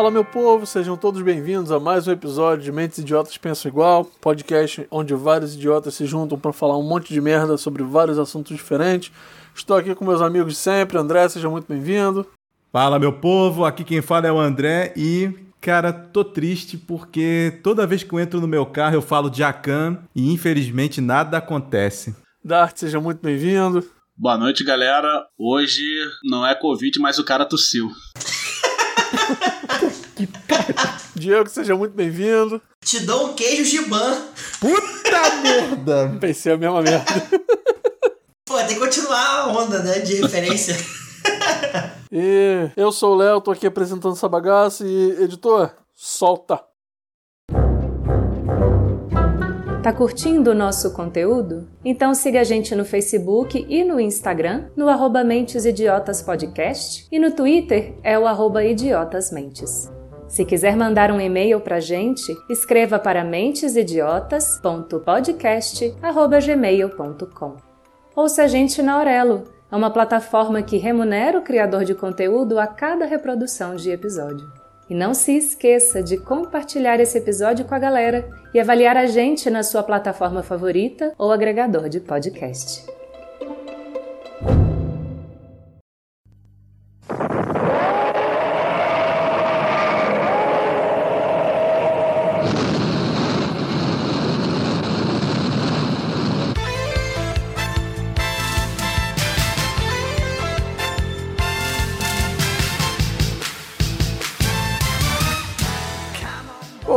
Fala meu povo, sejam todos bem-vindos a mais um episódio de Mentes Idiotas Pensam Igual, podcast onde vários idiotas se juntam para falar um monte de merda sobre vários assuntos diferentes. Estou aqui com meus amigos de sempre, André, seja muito bem-vindo. Fala meu povo, aqui quem fala é o André e Cara, tô triste porque toda vez que eu entro no meu carro eu falo de Akan e infelizmente nada acontece. Dart, seja muito bem-vindo. Boa noite, galera. Hoje não é Covid, mas o cara tossiu. Diego, seja muito bem-vindo. Te dou um queijo gibã. Puta merda! Pensei a mesma merda. Pô, tem que continuar a onda, né, de referência. e eu sou o Léo, tô aqui apresentando essa bagaça e, editor, solta. Tá curtindo o nosso conteúdo? Então siga a gente no Facebook e no Instagram, no arroba Mentes Idiotas Podcast, e no Twitter é o arroba Idiotasmentes. Se quiser mandar um e-mail pra gente, escreva para mentesidiotas.podcast.gmail.com Ouça a gente na Aurelo, é uma plataforma que remunera o criador de conteúdo a cada reprodução de episódio. E não se esqueça de compartilhar esse episódio com a galera e avaliar a gente na sua plataforma favorita ou agregador de podcast.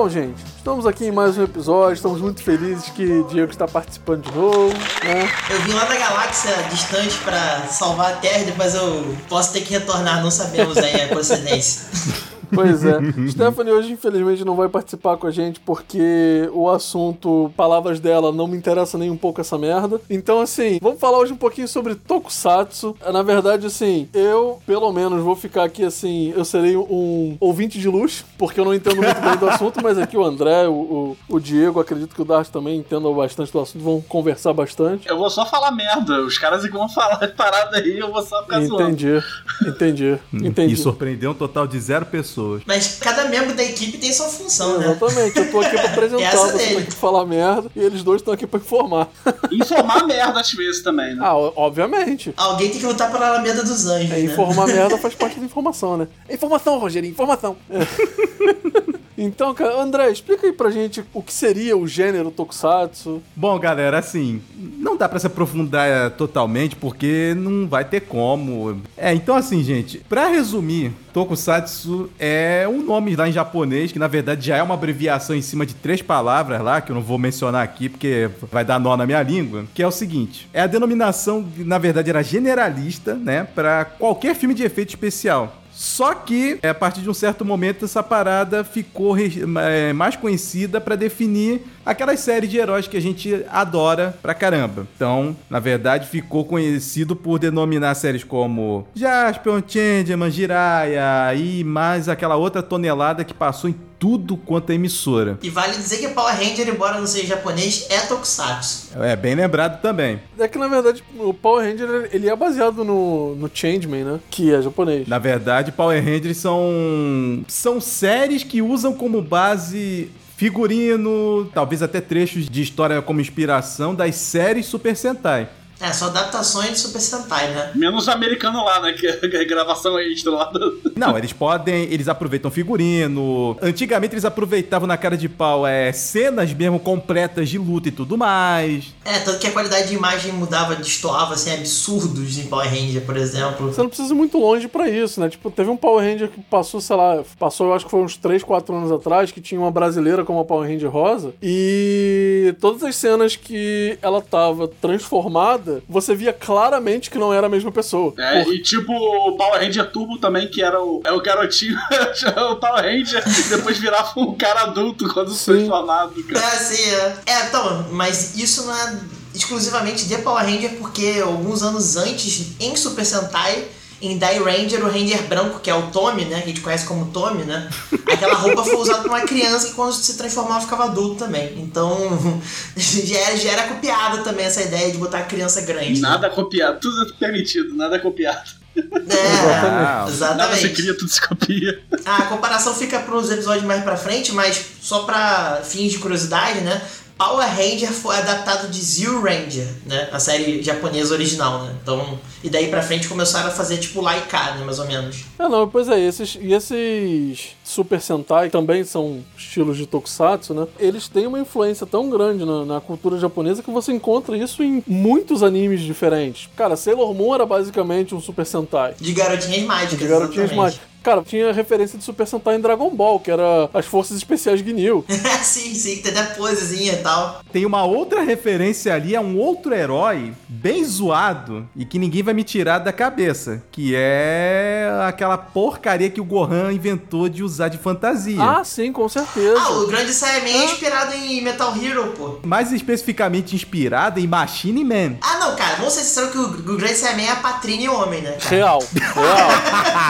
Bom, gente, estamos aqui em mais um episódio, estamos muito felizes que Diego está participando de novo, né? Eu vim lá da galáxia distante para salvar a Terra depois eu posso ter que retornar, não sabemos aí a procedência. Pois é. Stephanie hoje, infelizmente, não vai participar com a gente porque o assunto, palavras dela, não me interessa nem um pouco essa merda. Então, assim, vamos falar hoje um pouquinho sobre Tokusatsu. Na verdade, assim, eu, pelo menos, vou ficar aqui, assim, eu serei um ouvinte de luxo, porque eu não entendo muito bem do assunto, mas aqui o André, o, o, o Diego, acredito que o Dart também entenda bastante do assunto, vão conversar bastante. Eu vou só falar merda. Os caras que vão falar parada aí, eu vou só ficar entendi, zoando. Entendi, entendi. E surpreendeu um total de zero pessoas pessoas. Mas cada membro da equipe tem sua função, né? Exatamente. Eu tô aqui pra apresentar, você tá aqui pra falar merda e eles dois estão aqui pra informar. Informar merda às vezes também, né? Ah, obviamente. Alguém tem que lutar pela Alameda dos Anjos. É, né? informar merda faz parte da informação, né? Informação, Rogério, informação. É. Então, cara, André, explica aí pra gente o que seria o gênero Tokusatsu. Bom, galera, assim, não dá para se aprofundar eh, totalmente porque não vai ter como. É, então assim, gente, para resumir, Tokusatsu é um nome lá em japonês que na verdade já é uma abreviação em cima de três palavras lá, que eu não vou mencionar aqui porque vai dar nó na minha língua, que é o seguinte: é a denominação, na verdade era generalista, né, para qualquer filme de efeito especial. Só que, é, a partir de um certo momento, essa parada ficou é, mais conhecida para definir aquelas séries de heróis que a gente adora pra caramba. Então, na verdade, ficou conhecido por denominar séries como Jaspion, Changeman, Jiraiya e mais aquela outra tonelada que passou em tudo quanto é emissora. E vale dizer que Power Ranger, embora não seja japonês, é tokusatsu. É, bem lembrado também. É que, na verdade, o Power Ranger, ele é baseado no, no Changeman, né? Que é japonês. Na verdade, Power Rangers são, são séries que usam como base figurino, talvez até trechos de história como inspiração das séries Super Sentai. É, são adaptações de Super Sentai, né? Menos americano lá, né? Que é a gravação extra lá. Do... Não, eles podem. Eles aproveitam figurino. Antigamente eles aproveitavam na cara de pau é, cenas mesmo completas de luta e tudo mais. É, tanto que a qualidade de imagem mudava, destoava, assim, absurdos em Power Ranger, por exemplo. Você não precisa ir muito longe para isso, né? Tipo, teve um Power Ranger que passou, sei lá, passou, eu acho que foi uns 3, 4 anos atrás, que tinha uma brasileira como a Power Ranger rosa. E todas as cenas que ela tava transformada você via claramente que não era a mesma pessoa. É, Por... e tipo o Power Ranger Turbo também, que era o, é o garotinho, o Power Ranger, e depois virava um cara adulto quando Sim. transformado. Cara. É, sim, é. É, então, mas isso não é exclusivamente de Power Ranger, porque alguns anos antes, em Super Sentai, em Die Ranger, o Ranger branco, que é o Tommy, né? Que a gente conhece como Tommy, né? Aquela roupa foi usada por uma criança que quando se transformava ficava adulto também. Então, já era, já era copiada também essa ideia de botar a criança grande. Nada né? copiado, tudo é permitido, nada copiado. É, Exatamente. Nada se cria, tudo se copia. A comparação fica para os episódios mais pra frente, mas só pra fins de curiosidade, né? Power Ranger foi adaptado de Zero Ranger, né? A série japonesa original, né? Então, e daí pra frente começaram a fazer tipo Laika, né? Mais ou menos. É, não, pois é, esses, e esses Super Sentai também são estilos de tokusatsu, né? Eles têm uma influência tão grande na, na cultura japonesa que você encontra isso em muitos animes diferentes. Cara, Sailor Moon era basicamente um Super Sentai. De garotinhas mágicas. De garotinhas exatamente. mágicas. Cara, tinha referência de Super Sentai em Dragon Ball, que era as Forças Especiais Ginyu. sim, sim, tem até posezinha e tal. Tem uma outra referência ali a um outro herói bem zoado e que ninguém vai me tirar da cabeça, que é aquela porcaria que o Gohan inventou de usar de fantasia. Ah, sim, com certeza. Ah, o Grande Saiyaman é inspirado em Metal Hero, pô. Mais especificamente inspirada em Machine Man. Ah, não, cara, vamos ser sinceros que o, o Grande Saiyaman é a Patrine homem, né, cara? Real, real.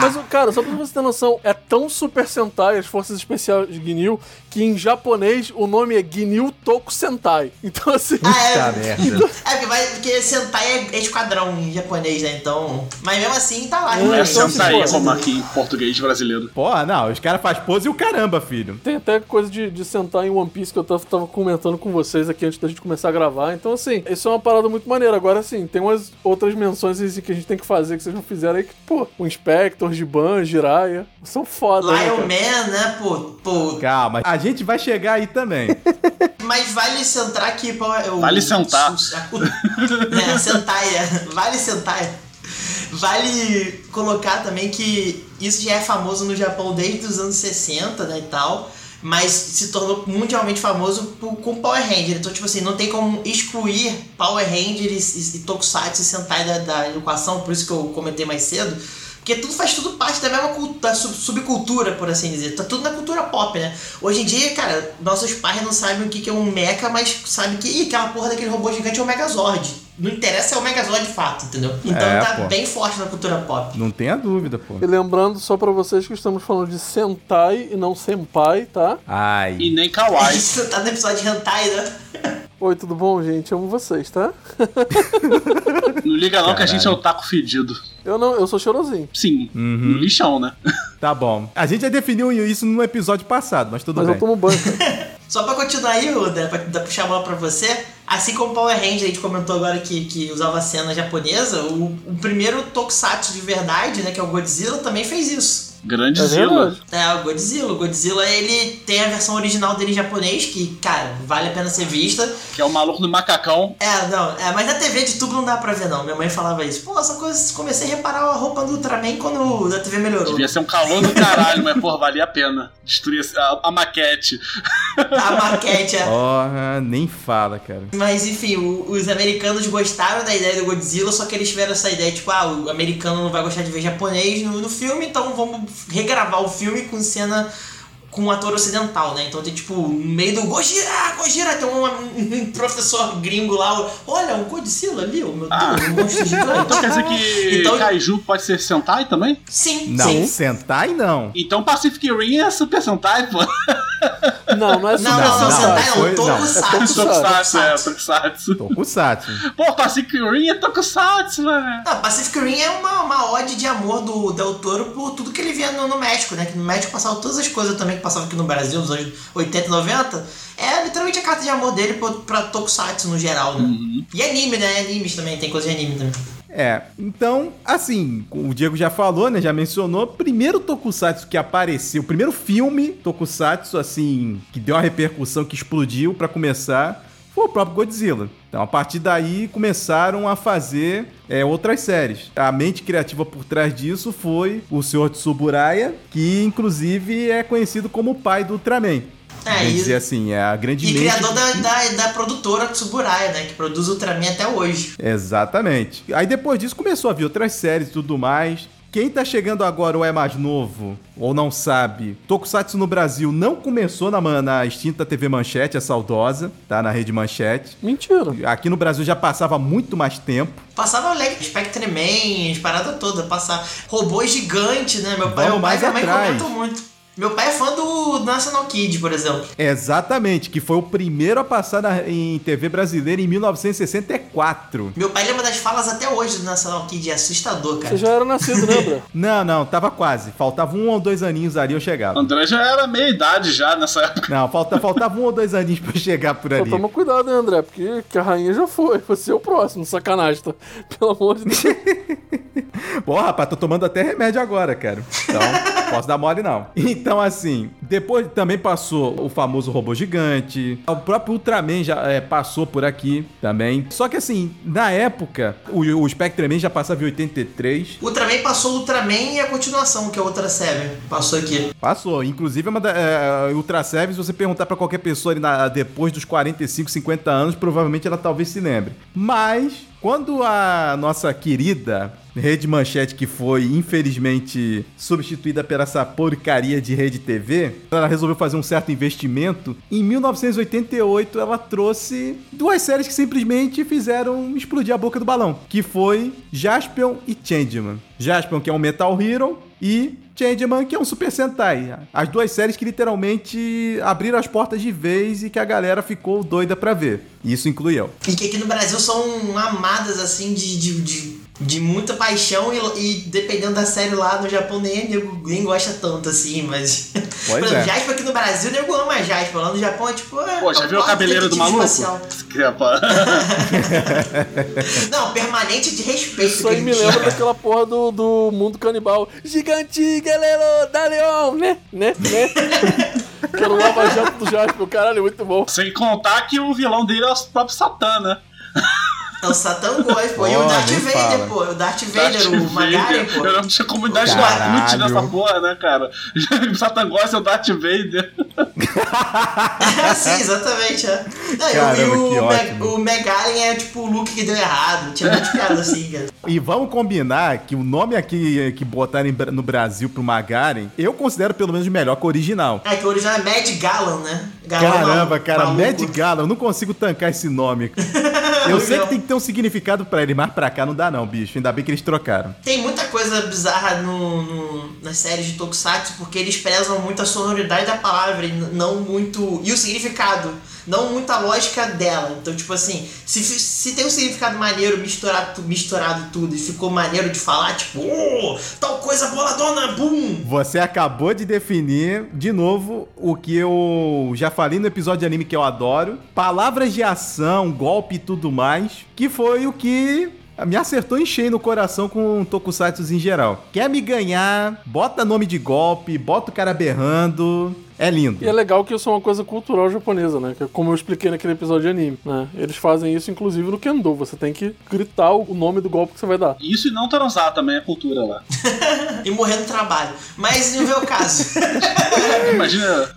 Mas, cara, só pra você ter noção, é tão Super Sentai, as Forças Especiais de Ginyu, que em japonês o nome é Ginyu Toku Sentai. Então, assim. Ah, é. merda. É, porque, vai, porque Sentai é, é esquadrão em japonês, né? Então. Mas mesmo assim tá lá. É, né? É então, Sentai, como né? aqui em português brasileiro. Pô, não, os caras fazem pose e o caramba, filho. Tem até coisa de, de sentar em One Piece que eu tava, tava comentando com vocês aqui antes da gente começar a gravar. Então, assim, isso é uma parada muito maneira. Agora, assim, tem umas outras menções assim, que a gente tem que fazer que vocês não fizeram aí, que, pô, o Inspector, Giban, Jiraiya, são foda, né, Lion cara? Man, né, pô, pô. Calma, a gente vai chegar aí também. Mas vale centrar que. Pô, o, Vale sentar. o- é, Sentai, é. Vale sentar. Vale colocar também que isso já é famoso no Japão desde os anos 60, né, e tal. Mas se tornou mundialmente famoso por- com Power Ranger. Então, tipo assim, não tem como excluir Power Rangers e, e Tokusatsu e Sentai da, da equação, por isso que eu comentei mais cedo. Porque tudo faz tudo parte da mesma cultu- da sub- subcultura, por assim dizer. Tá tudo na cultura pop, né? Hoje em dia, cara, nossos pais não sabem o que que é um mecha, mas sabem que Ih, aquela porra daquele robô gigante é o Megazord. Não interessa é o Megazord de fato, entendeu? Então É, tá pô. bem forte na cultura pop. Não tenha dúvida, pô. E lembrando só pra vocês que estamos falando de Sentai e não Senpai, tá? Ai. E nem Kawaii. não tá no episódio de Hentai, né? Oi, tudo bom, gente? Amo vocês, tá? Não liga não que a gente é Caralho. o taco fedido. Eu não, eu sou chorosinho. Sim, Uhum. no lixão, né? Tá bom. A gente já definiu isso no episódio passado, mas tudo Mas bem. eu tomo banho. Só pra continuar aí, Uda, pra, pra puxar a bola pra você, assim como Power Ranger, a gente comentou agora que, que usava a cena japonesa, o, o primeiro tokusatsu de verdade, né, que é o Godzilla, também fez isso. Grande É Zila. verdade. É, o Godzilla. O Godzilla, ele tem a versão original dele em japonês, que, cara, vale a pena ser vista. Que é o maluco do macacão. É, não, é, mas na TV de tubo não dá pra ver, não. Minha mãe falava isso. Pô, essa coisa, comecei a reparar a roupa do Ultraman quando a TV melhorou. Devia ser um calor do caralho, mas, porra, valia a pena. Destruir a, a maquete. A maquete, é. Porra, nem fala, cara. Mas enfim, o- os americanos gostaram da ideia do Godzilla, só que eles tiveram essa ideia, tipo, ah, o americano não vai gostar de ver japonês no, no filme, então vamos regravar o filme com cena com um ator ocidental, né? Então tem tipo, no meio do Gojira, Gojira, tem um, um professor gringo lá, olha, um Godzilla ali, oh, meu Deus, Ah. um monstro gigante. Então quer dizer que Então- Kaiju pode ser Sentai também? Sim, Não, sim. Sentai não. Então Pacific Rim é Super Sentai, pô. Não, não é Não, não, não, não, Sentai não, não. Tokusatsu. Tokusatsu, é. Tokusatsu. Tokusatsu. Pô, Pacific Rim é Tokusatsu, velho. Não, Pacific Rim é uma, uma ode de amor do Del Toro por tudo que ele via no, no México, né? Que no México passava todas as coisas também que passavam aqui no Brasil nos anos 80 e 90. É literalmente a carta de amor dele pra, pra Tokusatsu no geral, né? E anime, né? Animes também, tem coisa de anime também. É, então, assim, o Diego já falou, né? Já mencionou. Primeiro Tokusatsu que apareceu, o primeiro filme Tokusatsu, assim, que deu uma repercussão, que explodiu pra começar, foi o próprio Godzilla. Então, a partir daí, começaram a fazer é, outras séries. A mente criativa por trás disso foi o Sr. Tsuburaya, que inclusive é conhecido como o pai do Ultraman. É, e- dizer assim, é a grande E mente... criador da, da, da produtora Tsuburaya, né? Que produz Ultraman até hoje. Exatamente. Aí depois disso começou a vir outras séries e tudo mais. Quem tá chegando agora ou é mais novo, ou não sabe, Tokusatsu no Brasil não começou na, na extinta TV Manchete, a saudosa, tá? Na rede Manchete. Mentira. Aqui no Brasil já passava muito mais tempo. Passava Leg Spectre Man, as paradas todas, passava robô gigante, né? Meu pai, Vamos meu pai mais e minha mãe atrás. comentam muito. Meu pai é fã do National Kid, por exemplo. Exatamente, que foi o primeiro a passar na- em TV brasileira em 1964. Meu pai lembra das falas até hoje do National Kid, é assustador, cara. Você já era nascido, né, André? Não, não, tava quase. Faltava um ou dois aninhos ali eu chegava. André já era meia idade já nessa época. Não, falta, faltava um ou dois aninhos pra eu chegar por Pô, ali. toma cuidado, hein, André, porque que a rainha já foi. Você é o próximo, sacanagem, tá? Pelo amor de Deus. Pô, rapaz, tô tomando até remédio agora, cara. Então, posso dar mole não. Então, assim, depois também passou o famoso robô gigante. O próprio Ultraman já é, passou por aqui também. Só que, assim, na época, o, o Spectreman já passava em 83. Ultraman passou o Ultraman e a continuação, que é o Ultra Seven. Passou aqui. Passou. Inclusive, é uma da, é, Ultra Seven, se você perguntar pra qualquer pessoa ali na- depois dos 45, 50 anos, provavelmente ela talvez se lembre. Mas, quando a nossa querida Rede Manchete, que foi infelizmente substituída por essa porcaria de Rede TV, ela resolveu fazer um certo investimento. Em 1988, ela trouxe duas séries que simplesmente fizeram explodir a boca do balão, que foi Jaspion e Changeman. Jaspion, que é um Metal Hero, e Changeman, que é um Super Sentai. As duas séries que literalmente abriram as portas de vez e que a galera ficou doida pra ver. Isso inclui eu. E que aqui no Brasil são amadas, assim, de, de, de, de muita paixão e, e dependendo da série lá no Japão nem, nego, nem gosta tanto, assim, mas... Pois Por exemplo, é. Jasper aqui no Brasil, nego ama Jasper. Lá no Japão é tipo... é, Pô, já é viu o cabeleiro do maluco? Não, permanente de respeito. Isso que aí me lembra daquela porra do, do mundo canibal. Gigante, galera, da Leon, né? Né? Né? que era o Lava Jato do Jasper, caralho, muito bom. Sem contar que o vilão dele é o próprio Satã, né? É o Satan Ghost, pô. e o Darth Vader, fala. pô. O Darth Vader, Darth o Magaren, pô. Eu não tinha comunidade gratuita nessa porra, né, cara? O Satã gosta é o Darth Vader. Sim, exatamente, é. Não, e o- Caramba, e o, ótimo. o Megalen é tipo o look que deu errado. Tinha muitos caras assim, cara. E vamos combinar que o nome aqui que botaram no Brasil pro Magaren, eu considero pelo menos melhor que o original. É que o original é Mad Galan, né? Galan Caramba, cara, maluco. Mad Gala, eu não consigo tancar esse nome. Eu sei que tem que ter um significado pra ele, mas pra cá não dá não, bicho. Ainda bem que eles trocaram. Tem muita coisa bizarra no, no- nas séries de Tokusatsu, porque eles prezam muito a sonoridade da palavra e não muito. E o significado, não muito a lógica dela. Então, tipo assim, se, se tem um significado maneiro misturado, misturado tudo e ficou maneiro de falar, tipo, oh, tal coisa boladona, boom! Você acabou de definir, de novo, o que eu já falei no episódio de anime que eu adoro. Palavras de ação, golpe e tudo mais, que foi o que me acertou em cheio no coração com tokusatsu em geral. Quer me ganhar, bota nome de golpe, bota o cara berrando. É lindo. E é legal que isso é uma coisa cultural japonesa, né? Que é como eu expliquei naquele episódio de anime, né? Eles fazem isso, inclusive, no Kendo. Você tem que gritar o nome do golpe que você vai dar. Isso e não transar também é cultura lá. E morrer no trabalho. Mas não é o caso. Imagina.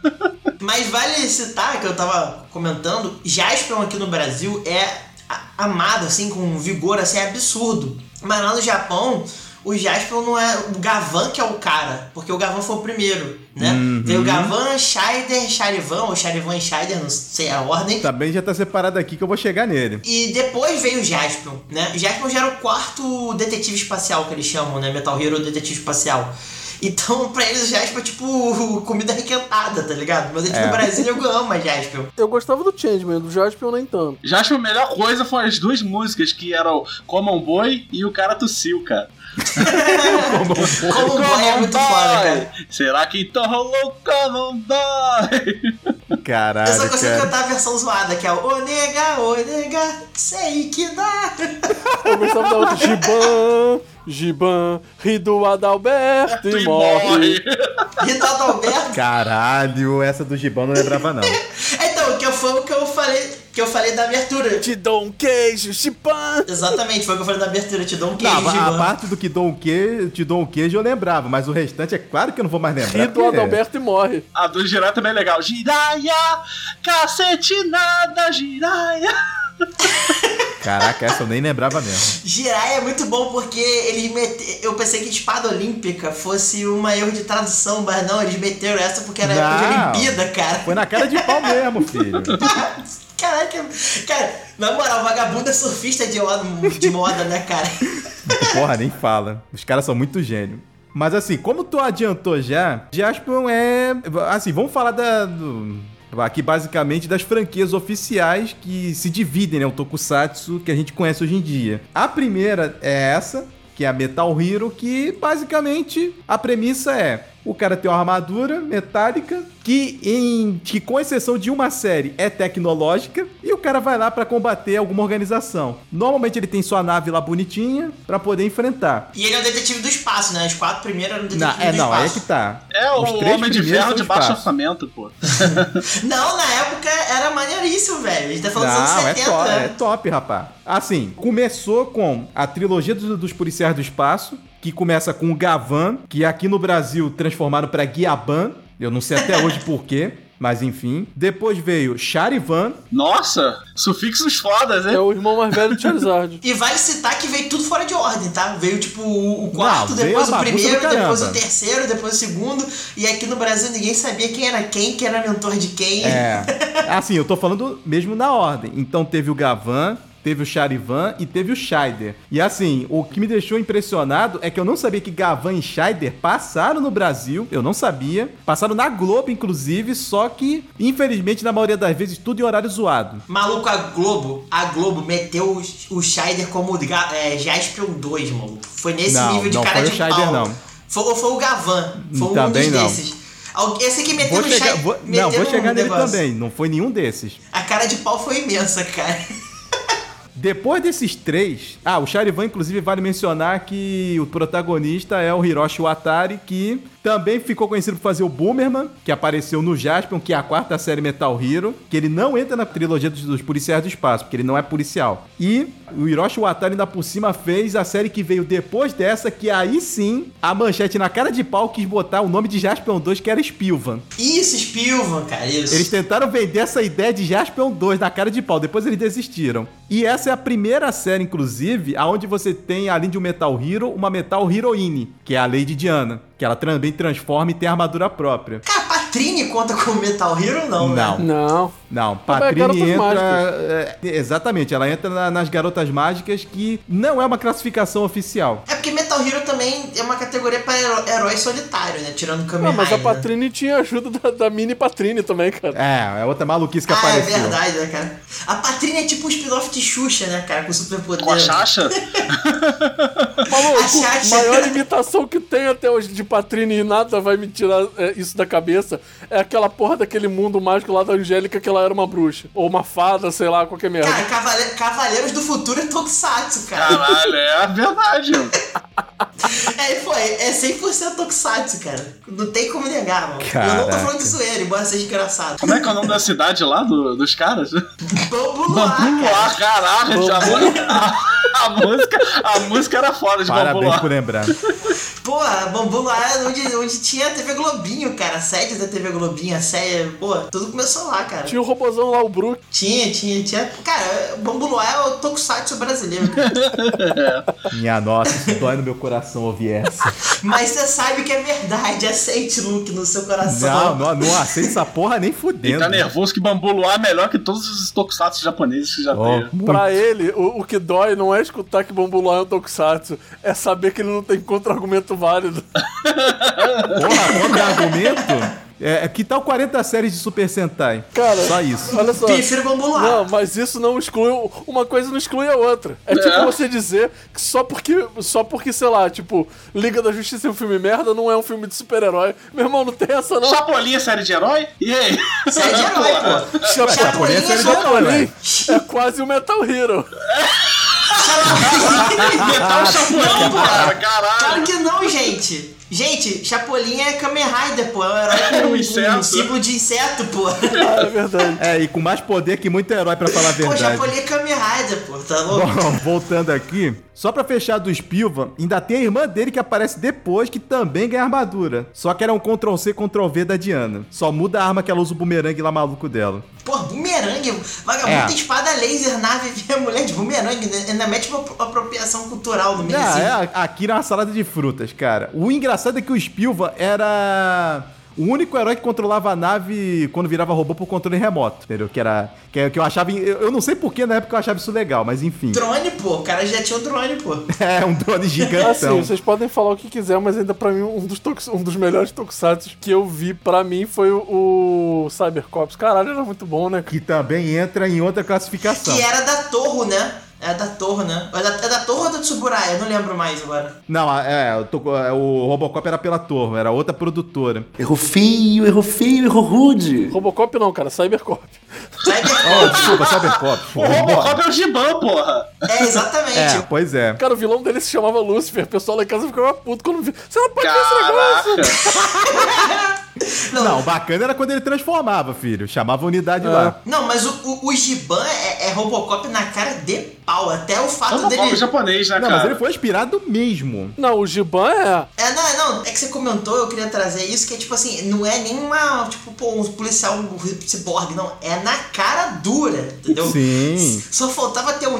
Mas vale citar, que eu tava comentando, Jaspion aqui no Brasil é amado, assim, com vigor, assim, absurdo. Mas lá no Japão, o Jaspion não é o Gavan que é o cara, porque o Gavan foi o primeiro, né? Veio o Gavan, Scheider, Charivan, ou Charivan e Scheider, não sei a ordem. Também já tá separado aqui que eu vou chegar nele. E depois veio o Jaspion, né? O Jaspion já era o quarto detetive espacial que eles chamam, né? Metal Hero Detetive Espacial. Então, pra eles, o Jaspion é tipo comida requentada, tá ligado? Mas aqui É. no Brasil eu amo a Jaspion. Eu gostava do Changeman, do Jaspion nem tanto. Que a melhor coisa foram as duas músicas, que eram Common Boy e o cara tossiu, cara. Como o boy é muito foda, cara. Será que então rolou Common Boy? Caralho, Eu só consigo cara. cantar a versão zoada, que é o Ô nega, ô nega, sei que dá. Eu gostava da outra. Giban, Giban, ri do Adalberto e morre. Rita Alberto. Caralho, essa do Gibão não lembrava não. Então, que foi o que eu falei, que eu falei da abertura. Te dou um queijo, Giban. Exatamente, foi o que eu falei da abertura. Te dou um queijo, Não, a Giban. parte do que dou um queijo, te dou um queijo eu lembrava, mas o restante é claro que eu não vou mais lembrar. Ri do Adalberto e morre. A do Jiraiya também é legal. Jiraiya, cacetinada, Jiraiya. Caraca, essa eu nem lembrava mesmo. Jirai é muito bom porque eles mete... Eu pensei que espada olímpica fosse uma erro de tradução, mas não, eles meteram essa porque era época de Não. Olimpíada, cara. Foi na cara de pau mesmo, filho. Caraca, cara, na moral, vagabundo é surfista de moda, de moda né, cara? Porra, nem fala. Os caras são muito gênio. Mas assim, como tu adiantou já, Jaspion é. Assim, vamos falar da. Do, aqui basicamente das franquias oficiais que se dividem, né? O Tokusatsu que a gente conhece hoje em dia. A primeira é essa, que é a Metal Hero, que basicamente a premissa é o cara tem uma armadura metálica que, em, que com exceção de uma série, é tecnológica e o cara vai lá para combater alguma organização. Normalmente ele tem sua nave lá bonitinha para poder enfrentar. E ele é o detetive do espaço, né? Os quatro primeiros eram detetive não, é, do não, espaço. é que tá. É Os o três Homem de Ferro de baixo espaço. orçamento, pô. Não, na época era maneiríssimo, velho. A gente tá falando dos Não, anos é 70. top, é top, rapaz. Assim, começou com a trilogia dos, dos policiais do espaço, que começa com o Gavan, que aqui no Brasil transformaram pra Guiaban. Eu não sei até hoje por quê, mas enfim. Depois veio Charivan. Nossa, sufixos fodas, hein? É o irmão mais velho de Charizard. E vale citar que veio tudo fora de ordem, tá? Veio tipo o quarto, Não, depois o primeiro, depois o terceiro, depois o segundo. E aqui no Brasil ninguém sabia quem era quem, quem era mentor de quem. É. Assim, eu tô falando mesmo na ordem. Então teve o Gavan. Teve o Charivan e teve o Scheider. E assim, o que me deixou impressionado é que eu não sabia que Gavan e Scheider passaram no Brasil. Eu não sabia. Passaram na Globo, inclusive. Só que, infelizmente, na maioria das vezes, tudo em horário zoado. Maluco, a Globo, a Globo meteu o, o Scheider como é, Jaspion 2, maluco. Foi nesse Não, nível de não cara foi o de Scheider, pau. não. Foi, ou foi o Gavan. Foi um Também dos não. desses. Esse aqui meteu Vou no chegar, vou- não, vou chegar nele negócio. também. Não foi nenhum desses. A cara de pau foi imensa, cara. Depois desses três. Ah, o Charivan, inclusive, vale mencionar que o protagonista é o Hiroshi Watari, que também ficou conhecido por fazer o Boomerman, que apareceu no Jaspion, que é a quarta série Metal Hero, que ele não entra na trilogia dos, dos policiais do espaço, porque ele não é policial. E o Hiroshi Watari, ainda por cima, fez a série que veio depois dessa, que aí sim, a manchete na cara de pau quis botar o nome de Jaspion 2, que era Spilvan. Isso, Spilvan, cara, isso. Eles tentaram vender essa ideia de Jaspion 2 na cara de pau, depois eles desistiram. E essa é a primeira série, inclusive, aonde você tem, além de um Metal Hero, uma Metal Heroine, que é a Lady Diana, que ela também transforma e tem armadura própria. Cara, Patrine conta como Metal Hero, não, né? Não. Não. É Patrine entra. É, exatamente, ela entra na- nas Garotas Mágicas, que não é uma classificação oficial. É porque Metal Hero também é uma categoria pra heró- herói solitário, né? Tirando o Kamen Não, mas a. Patrine tinha ajuda da, da mini Patrine também, cara. É, é outra maluquice que Ah, é apareceu. verdade, né, cara? A Patrine é tipo um spin-off de Xuxa, né, cara? Com superpoder. Com a Chacha? Maluco, A Chacha. maior imitação que tem até hoje de Patrine e nada vai me tirar é, isso da cabeça é aquela porra daquele mundo mágico lá da Angélica que ela era uma bruxa. Ou uma fada, sei lá, qualquer merda. Cara, Cavale- Cavaleiros do Futuro é Tokusatsu, cara. Caralho, é verdade. É, foi, é 100% Tokusatsu, cara. Não tem como negar, mano. Eu não Caraca. tô falando de zoeira, embora seja engraçado. Como é que é o nome da cidade lá do- dos caras? Bambu Luar, Bambu cara. Luar, caralho. A, música, a música era fora de Bambu Parabéns Luar. por lembrar. Porra, Bambu Luar é onde, onde tinha a TV Globinho, cara. A sede da TV Globinho, a série. Pô, tudo começou lá, cara. Tinha o robozão lá, o Brook. Tinha, tinha, tinha. Cara, Bambu Luar é o Tokusatsu brasileiro. cara. Minha nossa, isso dói no meu coração ouvir essa. Mas você sabe que é verdade. Aceite, Luke, no seu coração. Não, não, não aceita essa porra nem Ele fudendo. tá nervoso que Bambu Luar é melhor que todos os tokusatsu japoneses que já muito. Pra ele, o, o que dói não é escutar que Bambu Luar é um Tokusatsu, é saber que ele não tem contra-argumento válido. Porra, contra-argumento? É, que tal 40 séries de Super Sentai? Cara, Só isso. Olha só. Bambu Luar. Não, mas isso não exclui. Uma coisa não exclui a outra. É tipo É. você dizer que só porque, só porque, sei lá, tipo, Liga da Justiça é um filme merda, não é um filme de super-herói. Meu irmão, não tem essa não. Chapolin é série de herói? E aí? Série de herói, pô. Chapolin, Chapolin é série de herói, é quase o Metal Hero. Metal Chapolin, cara, Claro caralho. que não, gente. Gente, Chapolin é Kamen Rider, pô. É um herói com um um, um símbolo de inseto, pô. Ah, é verdade. É, e com mais poder que muito herói, pra falar a Pô, verdade. Chapolin é Kamen Rider, pô. Tá louco? Bom, voltando aqui, só pra fechar do Spilvan, ainda tem a irmã dele que aparece depois, que também ganha armadura. Só que era um Ctrl-C, Ctrl-V da Diana. Só muda a arma que ela usa o bumerangue lá maluco dela. Pô, bumerangue. Vagabundo É. tem espada laser, nave, vê mulher de bumerangue. né? Ainda mete uma apro- apropriação cultural no meio Ah, assim. é, aqui era uma salada de frutas, cara. O engraçado é que o Spilvan era O único herói que controlava a nave quando virava robô por controle remoto, entendeu? Que era. Que, que eu achava. Eu, eu não sei porquê na época eu achava isso legal, mas enfim. Drone, pô. O cara já tinha um drone, pô. É, um drone Assim, gigantão. vocês podem falar o que quiser, mas ainda pra mim um dos, tokus- um dos melhores tokusatsu que eu vi pra mim foi o, o Cybercops. Caralho, era muito bom, né? que também entra em outra classificação. Que era da Torre, né? É da Torre, né? É da, é da Torre ou da Tsuburaya? Eu não lembro mais agora. Não, é, eu tô- é, o Robocop era pela Torre, era outra produtora. Errou feio, errou feio, errou rude. Robocop não, cara, Cybercop. Cyberpunk. Oh, desculpa, Cybercop. O Robocop é o Gibão, porra. é, exatamente. É, pois é. Cara, o vilão dele se chamava Lucifer. O pessoal lá em casa ficava puto quando viu. Você não pode ver esse negócio! Não, não, bacana era quando ele transformava, filho. Chamava unidade é. lá. Não, mas o, o, o Giban é, é, Robocop na cara de pau. Até o fato Robocop dele. japonês, né, não, cara? mas ele foi inspirado mesmo. Não, o Giban é. É, não, é, não. É que você comentou, eu queria trazer isso, que é tipo assim, não é nenhuma, tipo, pô, um policial um ciborgue, não. É na cara dura, entendeu? Sim. Só faltava ter um.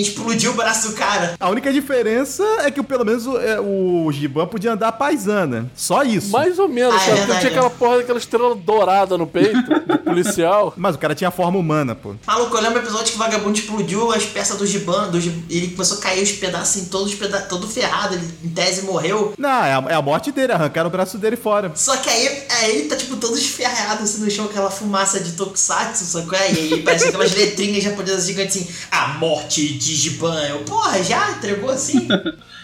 Explodiu o braço do cara. A única diferença é que pelo menos o, é, o Giban podia andar paisana. Só isso. Mais ou menos ah, é cara. Tinha aquela porra daquela estrela dourada no peito, do policial. Mas o cara tinha forma humana, pô. Maluco, eu lembro o episódio que o vagabundo explodiu as peças do Giban, do Gib- ele começou a cair os pedaços, assim, todos peda todo ferrado, ele em tese morreu. Não, é a, é a morte dele, arrancaram o braço dele fora. Só que aí, aí ele tá tipo todo esferrado assim no chão, aquela fumaça de Tokusatsu, só que aí, aí parece aquelas letrinhas japonesas gigantes assim, a morte de Giban. Eu, porra, já entregou assim?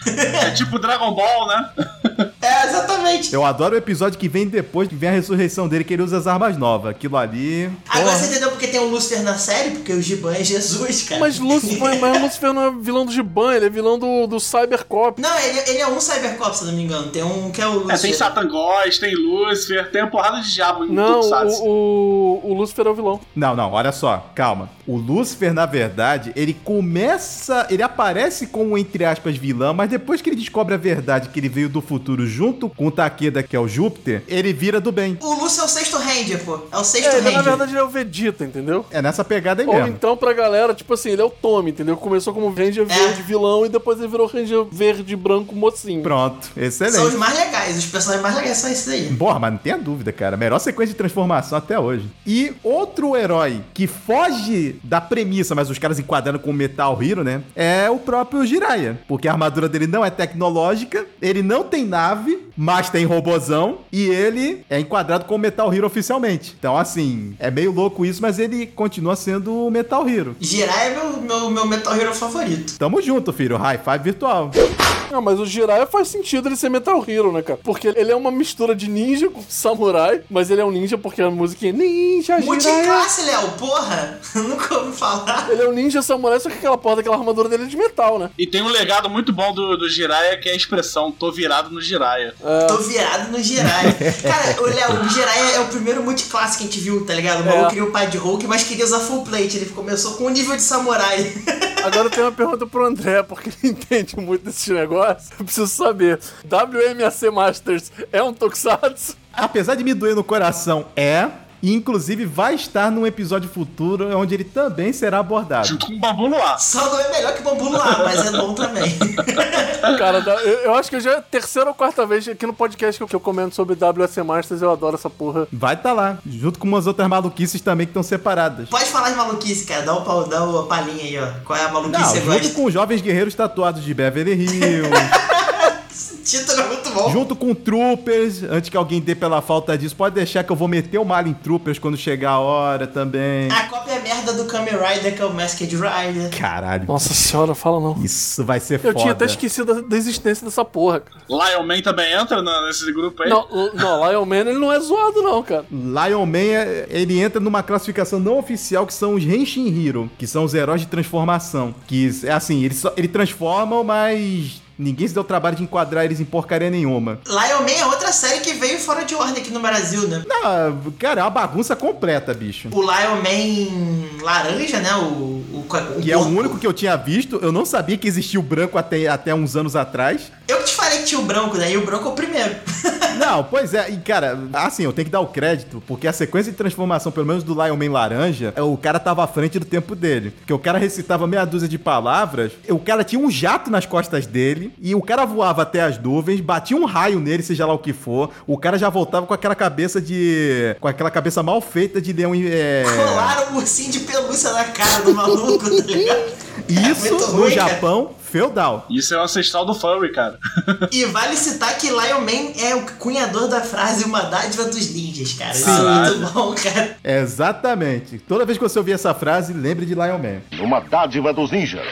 É tipo Dragon Ball, né? é, exatamente. Eu adoro o episódio que vem depois, que vem a ressurreição dele, que ele usa as armas novas. Aquilo ali. Agora porra. você entendeu porque tem o Lucifer na série? Porque o Giban é Jesus, cara. Mas Lucifer, mas Lucifer não é vilão do Giban, ele é vilão do, do Cybercop. Não, ele, ele é um Cybercop, se eu não me engano. Tem um que é o É, Lucifer. tem Satan Ghost, tem Lucifer, tem uma porrada de diabo em Não, o, o, o Lucifer é o vilão. Não, não, olha só, calma. O Lúcifer, na verdade, ele começa. Ele aparece como, entre aspas, vilão, mas depois que ele descobre a verdade que ele veio do futuro junto com o Takeda, que é o Júpiter, ele vira do bem. O Lúcio é o sexto Ranger, pô. É o sexto É, ele, Ranger. na verdade ele é o Vegeta, entendeu? É nessa pegada aí Ou mesmo. então pra galera, tipo assim, ele é o Tommy, entendeu? Começou como Ranger Verde vilão e depois ele virou Ranger Verde branco mocinho. Pronto, São os excelente. mais legais, os personagens mais legais são esses aí. Porra, mas não tenha dúvida, cara. Melhor sequência de transformação até hoje. E outro herói que foge da premissa, mas os caras enquadrando com Metal Hero, né? É o próprio Jiraiya. Porque a armadura dele não é tecnológica, ele não tem nave, mas tem robozão, e ele é enquadrado como Metal Hero oficialmente. Então, assim, é meio louco isso, mas ele continua sendo o Metal Hero. Jirai é meu, meu, meu Metal Hero favorito. Tamo junto, filho. High five virtual. Não, mas o Jiraiya faz sentido ele ser Metal Hero, né, cara? Porque ele é uma mistura de ninja com samurai, mas ele é um ninja porque a música é Ninja Jiraiya. Multiclasse, Léo, porra! Nunca ouvi falar. Ele é um ninja samurai, só que aquela porra daquela armadura dele é de metal, né? E tem um legado muito bom do, do Jiraiya, que é a expressão, tô virado no Jiraiya. Tô virado no Jirai. Cara, o Léo, o Jirai é o primeiro multiclasse que a gente viu, tá ligado? O maluco É. queria o pai de Hulk, mas queria usar full plate. Ele começou com o nível de samurai. Agora eu tenho uma pergunta pro André, porque ele entende muito desses Eu preciso saber. WMAC Masters é um Tokusatsu? Apesar de me doer no coração, é. E inclusive vai estar num episódio futuro onde ele também será abordado. Junto com o Babu Luar. Só não é melhor que o Bambu Luar, mas é bom também. Cara, eu, acho que já é a terceira ou quarta vez aqui no podcast que eu, comento sobre WSC Masters. Eu adoro essa porra. Vai estar lá, junto com umas outras maluquices também que estão separadas. Pode falar de maluquice, cara. Dá o pau- dá o palhinha aí, ó. Qual é a maluquice Não, que você junto gosta? com os jovens guerreiros tatuados de Beverly Hills, título é muito bom. junto com Troopers, antes que alguém dê pela falta disso, pode deixar que eu vou meter o mal em Troopers quando chegar a hora também. A cópia é merda do Kamen Rider, que é o Masked Rider. Caralho, Nossa senhora, fala não. isso vai ser Eu foda. tinha até esquecido da, da existência dessa porra, cara. Lion Man também entra na- nesse grupo aí? Não, não, Lion Man ele não é zoado, não, cara. Lion Man, é- ele entra numa classificação não oficial que são os Henshin Hero, que são os heróis de transformação. Que é assim, eles, só, eles transformam, mas ninguém se deu o trabalho de enquadrar eles em porcaria nenhuma. Lion Man é outra série que veio fora de ordem aqui no Brasil, né? Não, cara, é uma bagunça completa, bicho. O Lion Man laranja, né? O, o, o Que é o único que eu tinha visto. Eu não sabia que existia o branco até, até uns anos atrás. Eu que te tinha o branco, né? E o branco é o primeiro. Não, pois é, e cara, assim, eu tenho que dar o crédito, porque a sequência de transformação, pelo menos do Lion Man laranja, é, o cara tava à frente do tempo dele. Porque o cara recitava meia dúzia de palavras, o cara tinha um jato nas costas dele, e o cara voava até as nuvens, batia um raio nele, seja lá o que for, o cara já voltava com aquela cabeça de. com aquela cabeça mal feita de leão. É... Colaram um ursinho de pelúcia na cara do maluco, tá ligado? Isso É no ruim, cara. Feudal. Isso é o ancestral do furry, cara. E vale citar que Lion Man é o cunhador da frase uma dádiva dos ninjas, cara. Isso Sim. é muito bom, cara. Exatamente. Toda vez que você ouvir essa frase, lembre de Lion Man. Uma dádiva dos ninjas.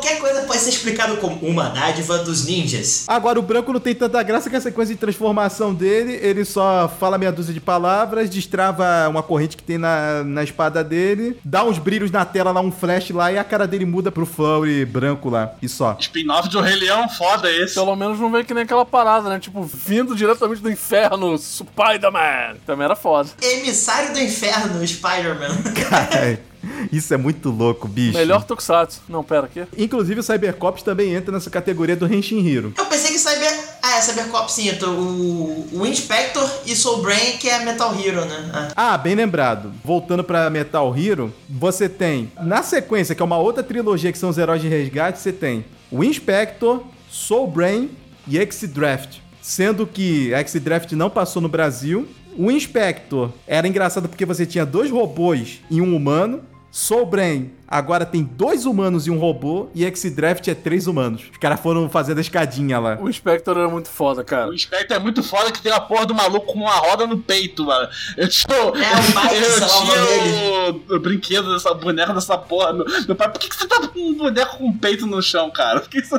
Qualquer coisa pode ser explicado como uma dádiva dos ninjas. Agora, o branco não tem tanta graça que a sequência de transformação dele, ele só fala meia dúzia de palavras, destrava uma corrente que tem na, na espada dele, dá uns brilhos na tela lá, um flash lá, e a cara dele muda pro Flurry branco lá. E só. Spin-off de O Rei Leão, foda esse. Pelo menos não veio que nem aquela parada, né? Tipo, vindo diretamente do inferno, Spider-Man. Também era foda. Emissário do inferno, Spider-Man. Cara, isso é muito louco, bicho. Melhor Tokusatsu. Não, pera, aqui. Inclusive, o Cybercops também entra nessa categoria do Henshin Hero. Eu pensei que Cyber. Ah, é Cybercop sim, tô- o, o Inspector e Soul Brain, que é Metal Hero, né? Ah. Ah, bem lembrado. Voltando pra Metal Hero, você tem, na sequência, que é uma outra trilogia que são os heróis de resgate, você tem o Inspector, Soul Brain e X-Draft. Sendo que X-Draft não passou no Brasil. O Inspector era engraçado porque você tinha dois robôs e um humano. Soul Brain agora tem dois humanos e um robô. E X-Draft é três humanos. Os caras foram fazendo a escadinha lá. O Inspector era muito foda, cara. O Spectre é muito foda que tem a porra do maluco com uma roda no peito, mano. Eu tinha, o- É, eu nome tinha o, o brinquedo dessa boneca dessa porra. Meu, meu pai, por que, que você tá com um boneco com um peito no chão, cara? Por que você...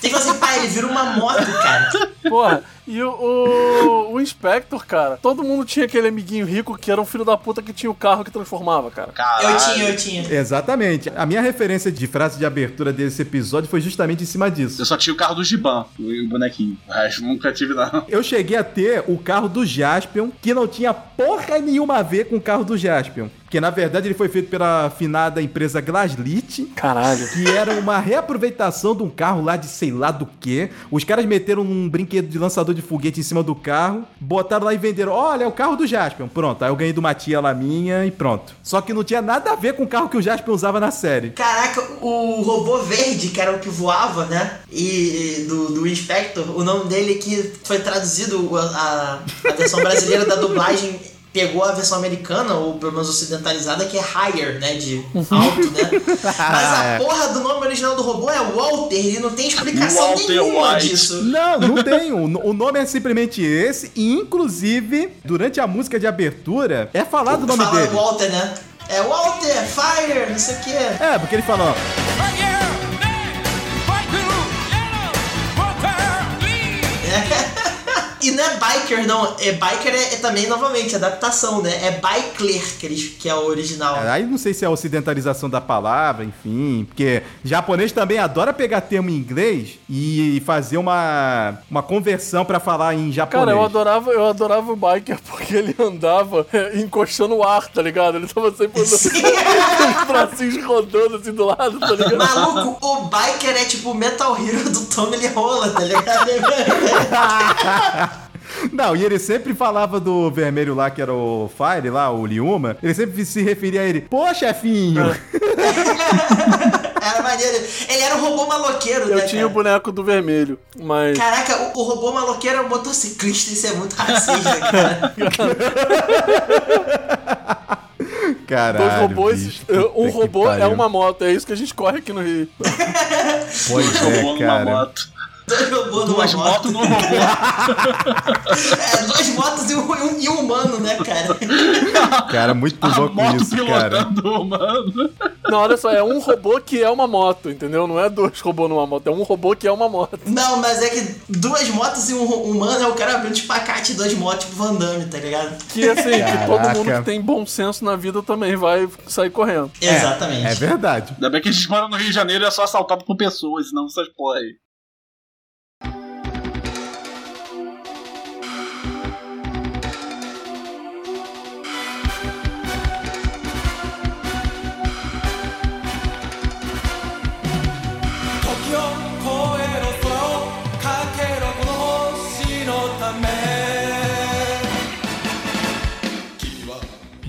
Tem que falar assim, pai, ele vira uma moto, cara. Porra, e o, o, o Inspector, cara, todo mundo tinha aquele amiguinho rico que era um filho da puta que tinha o carro que transformava, cara. Caralho. Eu tinha, eu tinha. Exatamente. A minha referência de frase de abertura desse episódio foi justamente em cima disso. Eu só tinha o carro do Giban, o, o bonequinho. O resto nunca tive, não. Eu cheguei a ter o carro do Jaspion, que não tinha porra nenhuma a ver com o carro do Jaspion. Porque na verdade ele foi feito pela afinada empresa Glaslit, Caralho. que era uma reaproveitação de um carro lá de sei lá do que. Os caras meteram um brinquedo de lançador de foguete em cima do carro, botaram lá e venderam. Olha, é o carro do Jaspion. Pronto, aí eu ganhei de uma tia lá minha e pronto. Só que não tinha nada a ver com o carro que o Jaspion usava na série. Caraca, o robô verde, que era o que voava, né? E do, do Inspector, o nome dele que foi traduzido, a, a versão brasileira da dublagem pegou a versão americana, ou pelo menos ocidentalizada, que é higher, né? De alto, né? Mas a porra do nome original do robô é Walter, e não tem explicação Walter nenhuma White. disso. Não, não tem. O, o nome é simplesmente esse. E, inclusive, durante a música de abertura, é falado o nome Fala dele. Walter, né? É Walter, Fire, não sei o quê. É, porque ele fala, ó. E não é biker, não. É biker é, é também, novamente, adaptação, né? É biker que, eles, que é o original. Aí não sei se é a ocidentalização da palavra, enfim. Porque japonês também adora pegar termo em inglês e fazer uma, uma conversão pra falar em japonês. Cara, eu adorava, eu adorava o biker porque ele andava é, encostando o ar, tá ligado? Ele tava sempre andando os bracinhos rodando assim do lado, tá ligado? Maluco, o biker é tipo o Metal Hero do Tommy Lee Rola, tá ligado? Não, e ele sempre falava do vermelho lá, que era o Fire lá, o Liuma. Ele sempre se referia a ele, pô, chefinho. Era maneiro. Ele era um robô maloqueiro, né? Eu tinha o cara? boneco do vermelho, mas. Caraca, o, o robô maloqueiro é um motociclista, isso é muito racista, cara. Caralho, Dois robôs, bicho, um robô é uma moto, é isso que a gente corre aqui no Rio. Pois é, cara. moto. Dois robôs numa Duas moto. motos num robô. É, duas motos e um, um- e um humano, né, cara? Cara, muito louco moto isso, cara. pilotando, mano. Não, olha só, é um robô que é uma moto, entendeu? Não é dois robôs numa moto, é um robô que é uma moto. Não, mas é que duas motos e um hu- humano é o cara abrindo espacate duas motos, tipo Van Damme, tá ligado? Que assim, que todo mundo que tem bom senso na vida também vai sair correndo. Exatamente. É verdade. Ainda bem que a gente mora no Rio de Janeiro e é só assaltado por pessoas, senão essas porra aí.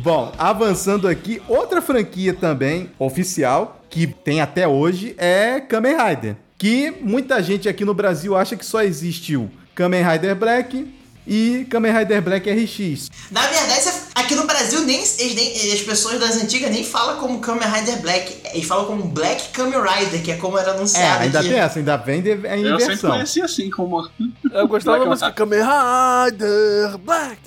Bom, avançando aqui, outra franquia também oficial que tem até hoje é Kamen Rider. Que muita gente aqui no Brasil acha que só existiu Kamen Rider Black e Kamen Rider Black RX. Na verdade, aqui no Brasil, nem, nem- as pessoas das antigas nem falam como Kamen Rider Black. Eles falam como Black Kamen Rider, que é como era É, anunciado ainda aqui. tem essa, ainda vem de- a Eu sempre inversão. conheci assim, como. Eu gostava da música Kamen Rider Black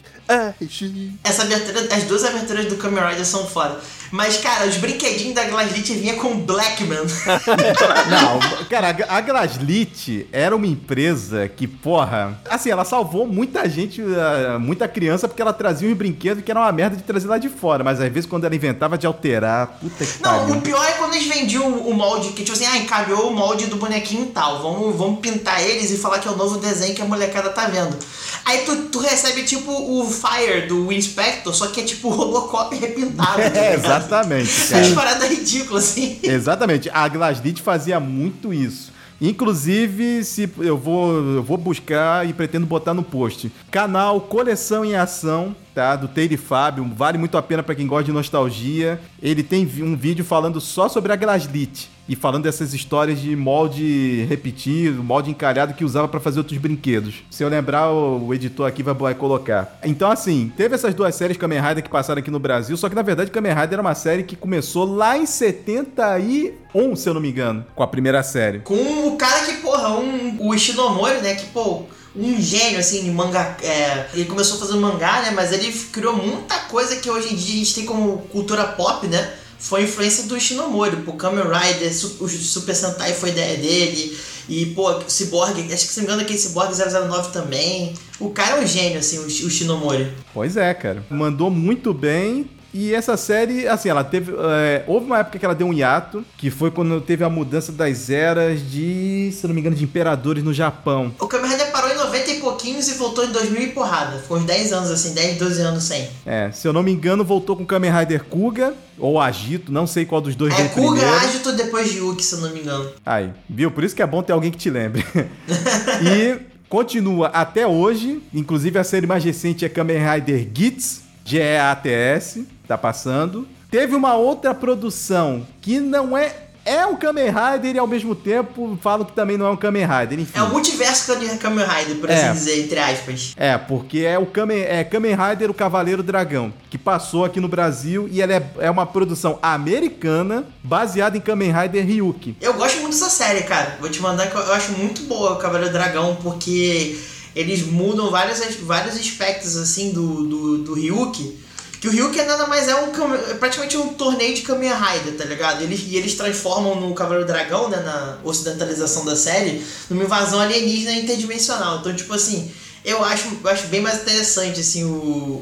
Essa abertura, as duas aberturas do Kamen Rider são foda. Mas, cara, os brinquedinhos da Glaslit vinha com Blackman. Não, cara, a Glaslit era uma empresa que, porra, assim, ela salvou muita gente, eh, muita criança, porque ela trazia uns brinquedos que era uma merda de trazer lá de fora. Mas às vezes quando ela inventava de alterar, puta que Não, pariu. o pior é quando eles vendiam o molde, que tipo assim, ah, encaminhou o molde do bonequinho tal, vamos, vamos pintar eles e falar que é o novo desenho que a molecada tá vendo. Aí tu, tu recebe tipo o Fire do Inspector, só que é tipo o Robocop repintado. tá É, ligado? Exatamente, As cara. paradas ridículas, assim. Exatamente. A Glaslit fazia muito isso. Inclusive, se eu vou, eu vou buscar e pretendo botar no post. Canal Coleção em Ação, tá? Do Teire Fábio. Vale muito a pena pra quem gosta de nostalgia. Ele tem um vídeo falando só sobre a Glaslit. E falando dessas histórias de molde repetido, molde encalhado que usava pra fazer outros brinquedos. Se eu lembrar, o, editor aqui vai colocar. Então, assim, teve essas duas séries Kamen Rider que passaram aqui no Brasil, só que na verdade Kamen Rider era uma série que começou lá em 71, se eu não me engano, com a primeira série. Com o cara que, porra, um, o Ishinomori, né, que, pô, um gênio, assim, de manga. é, ele começou fazendo mangá, né, mas ele criou muita coisa que hoje em dia a gente tem como cultura pop, né. Foi influência do Ishinomori, pô, Kamen Rider, o Super Sentai foi ideia dele, e, pô, Cyborg, acho que se não me engano aquele Cyborg 009 também. O cara é um gênio, assim, o, o Ishinomori. Pois é, cara. Mandou muito bem. E essa série, assim, ela teve. é, houve uma época que ela deu um hiato, que foi quando teve a mudança das eras de, se eu não me engano, de imperadores no Japão. O Kamen Rider parou em 90 e pouquinhos e voltou em 2000 e porrada. Ficou uns 10 anos, assim, 10, 12 anos sem. É, se eu não me engano, voltou com Kamen Rider Kuga ou Agito, não sei qual dos dois É veio Kuga primeiro. Agito depois de Yuki, se eu não me engano. Aí, viu? Por isso que é bom ter alguém que te lembre. e continua até hoje, inclusive a série mais recente é Kamen Rider Gits, G-E-A-T-S, tá passando. Teve uma outra produção que não é. É um Kamen Rider e ao mesmo tempo falam que também não é um Kamen Rider, enfim. É o multiverso de Kamen Rider, por É. assim dizer, entre aspas. É, porque é o Kamen, é Kamen Rider, o Cavaleiro Dragão, que passou aqui no Brasil e ela é, é uma produção americana baseada em Kamen Rider Ryuki. Eu gosto muito dessa série, cara. Vou te mandar que eu eu acho muito boa o Cavaleiro Dragão, porque eles mudam vários, as- vários aspectos, assim, do, do, do Ryuki. Que o Ryuki é nada mais é um é praticamente um torneio de Kamen Rider, tá ligado? Eles, e eles transformam no Cavaleiro Dragão, né, na ocidentalização da série, numa invasão alienígena interdimensional. Então, tipo assim, eu acho, eu acho bem mais interessante, assim, o,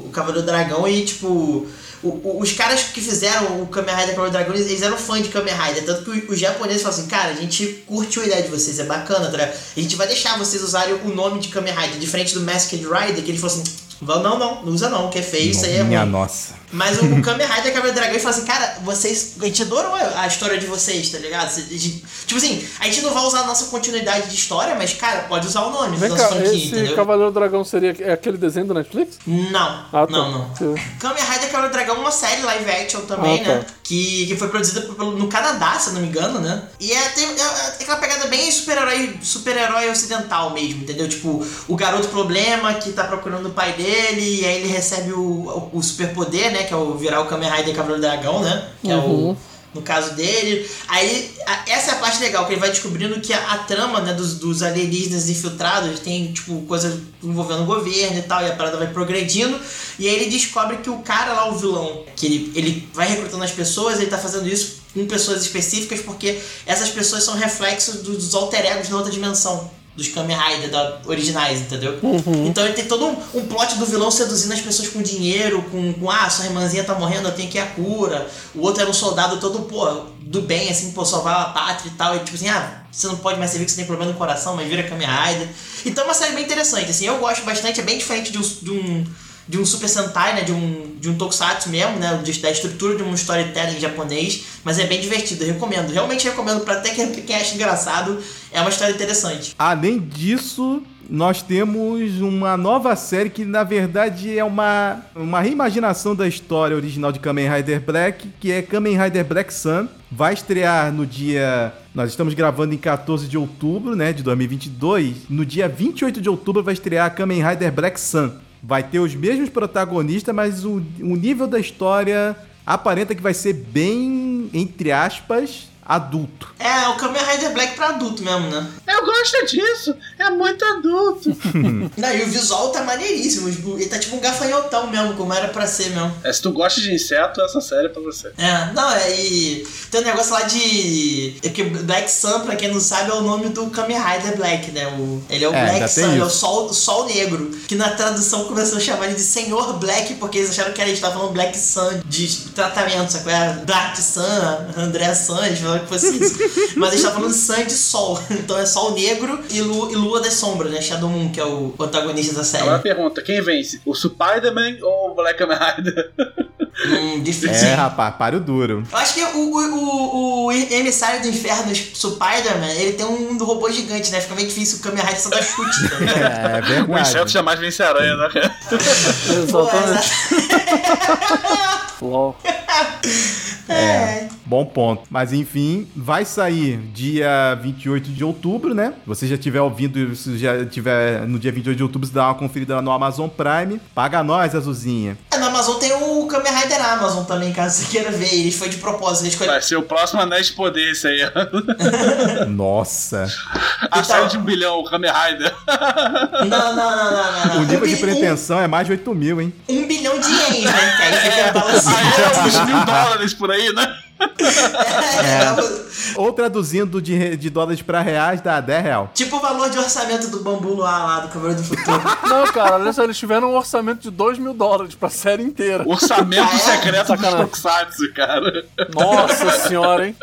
o Cavaleiro Dragão e, tipo, o- o- os caras que fizeram o Kamen Rider Cavaleiro Dragão, eles, eles eram fãs de Kamen Rider. Tanto que os japoneses falam assim, cara, a gente curtiu a ideia de vocês, é bacana, tá? A gente vai deixar vocês usarem o nome de Kamen Rider, diferente do Masked Rider, que eles falam assim, "Vão, não, não, não usa não, que é feio, isso aí é Minha ruim. nossa. Mas o Kamen Rider Cavaleiro Dragão ele fala assim, cara, vocês. A gente adorou a história de vocês, tá ligado? Gente- tipo assim, a gente não vai usar a nossa continuidade de história, mas, cara, pode usar o nome Vem da cá, franquia, esse entendeu? Cavaleiro Dragão seria é aquele desenho do Netflix? Não, Ah, tá. não, não. Kamen Rider Cavaleiro Dragão é uma série live action também, Ah, tá. né? Que, que foi produzida pelo- no Canadá, se eu não me engano, né? E é, tem, é, é aquela pegada bem super-herói super-herói ocidental mesmo, entendeu? Tipo, o garoto problema que tá procurando o pai dele, e aí ele recebe o, o, o superpoder, né? Que é o virar o Kamen Rider Cavaleiro Dragão, né? Que é o. No caso dele. Aí, a- essa é a parte legal, que ele vai descobrindo que a, a trama, né, dos, dos alienígenas infiltrados tem, tipo, coisas envolvendo o governo e tal, e a parada vai progredindo. E aí ele descobre que o cara lá, o vilão, que ele, ele vai recrutando as pessoas, ele tá fazendo isso com pessoas específicas, porque essas pessoas são reflexos dos, dos alter egos na outra dimensão. Dos Kamen Rider da, originais, entendeu? Então ele tem todo um, um plot do vilão seduzindo as pessoas com dinheiro, com, com ah, sua irmãzinha tá morrendo, eu tenho que ir à cura. O outro era um soldado todo, pô, do bem, assim, pô, salvar a pátria e tal. E tipo assim, ah, você não pode mais servir que você tem problema no coração, mas vira Kamen Rider. Então é uma série bem interessante, assim, eu gosto bastante, é bem diferente de um. De um de um Super Sentai, né? De um, de um Tokusatsu mesmo, né? de- Da estrutura de um storytelling japonês. Mas é bem divertido, recomendo. Realmente recomendo pra até quem acha engraçado. É uma história interessante. Além disso, nós temos uma nova série que, na verdade, é uma, uma reimaginação da história original de Kamen Rider Black, que é Kamen Rider Black Sun. Vai estrear no dia. Nós estamos gravando em 14 de outubro, né, de 2022. No dia 28 de outubro vai estrear Kamen Rider Black Sun. Vai ter os mesmos protagonistas, mas o, o nível da história aparenta que vai ser bem, entre aspas, adulto. É, o Kamen Rider Black pra adulto mesmo, né? Eu gosto disso. É muito adulto. Não, e o visual tá maneiríssimo. tipo, Ele tá tipo um gafanhotão mesmo, como era pra ser mesmo. É, se tu gosta de inseto, essa série é pra você. É, não, é, e tem um negócio lá de. É que Black Sun, pra quem não sabe, é o nome do Kamen Rider Black, né? O, ele é o É, Black Sun, ele é o sol, sol Negro. Que na tradução começou a chamar ele de Senhor Black, porque eles acharam que era, eles estavam falando Black Sun de tratamento, sabe? Dark Sun, André Sun, eles falaram que fosse isso. Mas eles estavam falando Sun de Sol. Então é Sol Negro e Lua, e Lua das Sombras, né? Shadow Moon, que é o protagonista da série. Agora pergunta, quem vence? O Spider-Man ou o Black Kamen Rider? Hum, difícil. É, rapaz, pare o duro. Eu acho que o, o, o, o emissário do inferno, Spider-Man, ele tem um do robô gigante, né? Fica meio difícil o Kamen Rider só dar chute, tá? É, é O inseto verdade. jamais vence a aranha, né? Exatamente. LOL. É. Bom ponto. Mas enfim, vai sair dia 28 de outubro, né? Você já estiver ouvindo, se já tiver no dia 28 de outubro, você dá uma conferida lá no Amazon Prime. Paga nós, Azulzinha. É, No Amazon tem o Kamen Rider Amazon também, caso você queira ver. Ele foi de propósito. Ele escolheu... Vai ser o próximo Anéis de Poder, esse aí. Nossa. A série de um bilhão, o Kamen Rider. Não, não, não, não, não, não. O nível Um de pretensão é mais de 8 mil, hein? Um, um bilhão de ienes, né? Que aí fica balanceado. Aí é mil dólares por aí, né? É. Ou traduzindo de, de dólares pra reais, dá 10 real. Tipo o valor de orçamento do Bambu Luar lá do Cavaleiro do Futuro. Não, cara, olha só, eles tiveram um orçamento de 2 mil dólares pra série inteira. Orçamento é? secreto dos Sacanagem. Tokusatsu, cara. Nossa senhora, hein?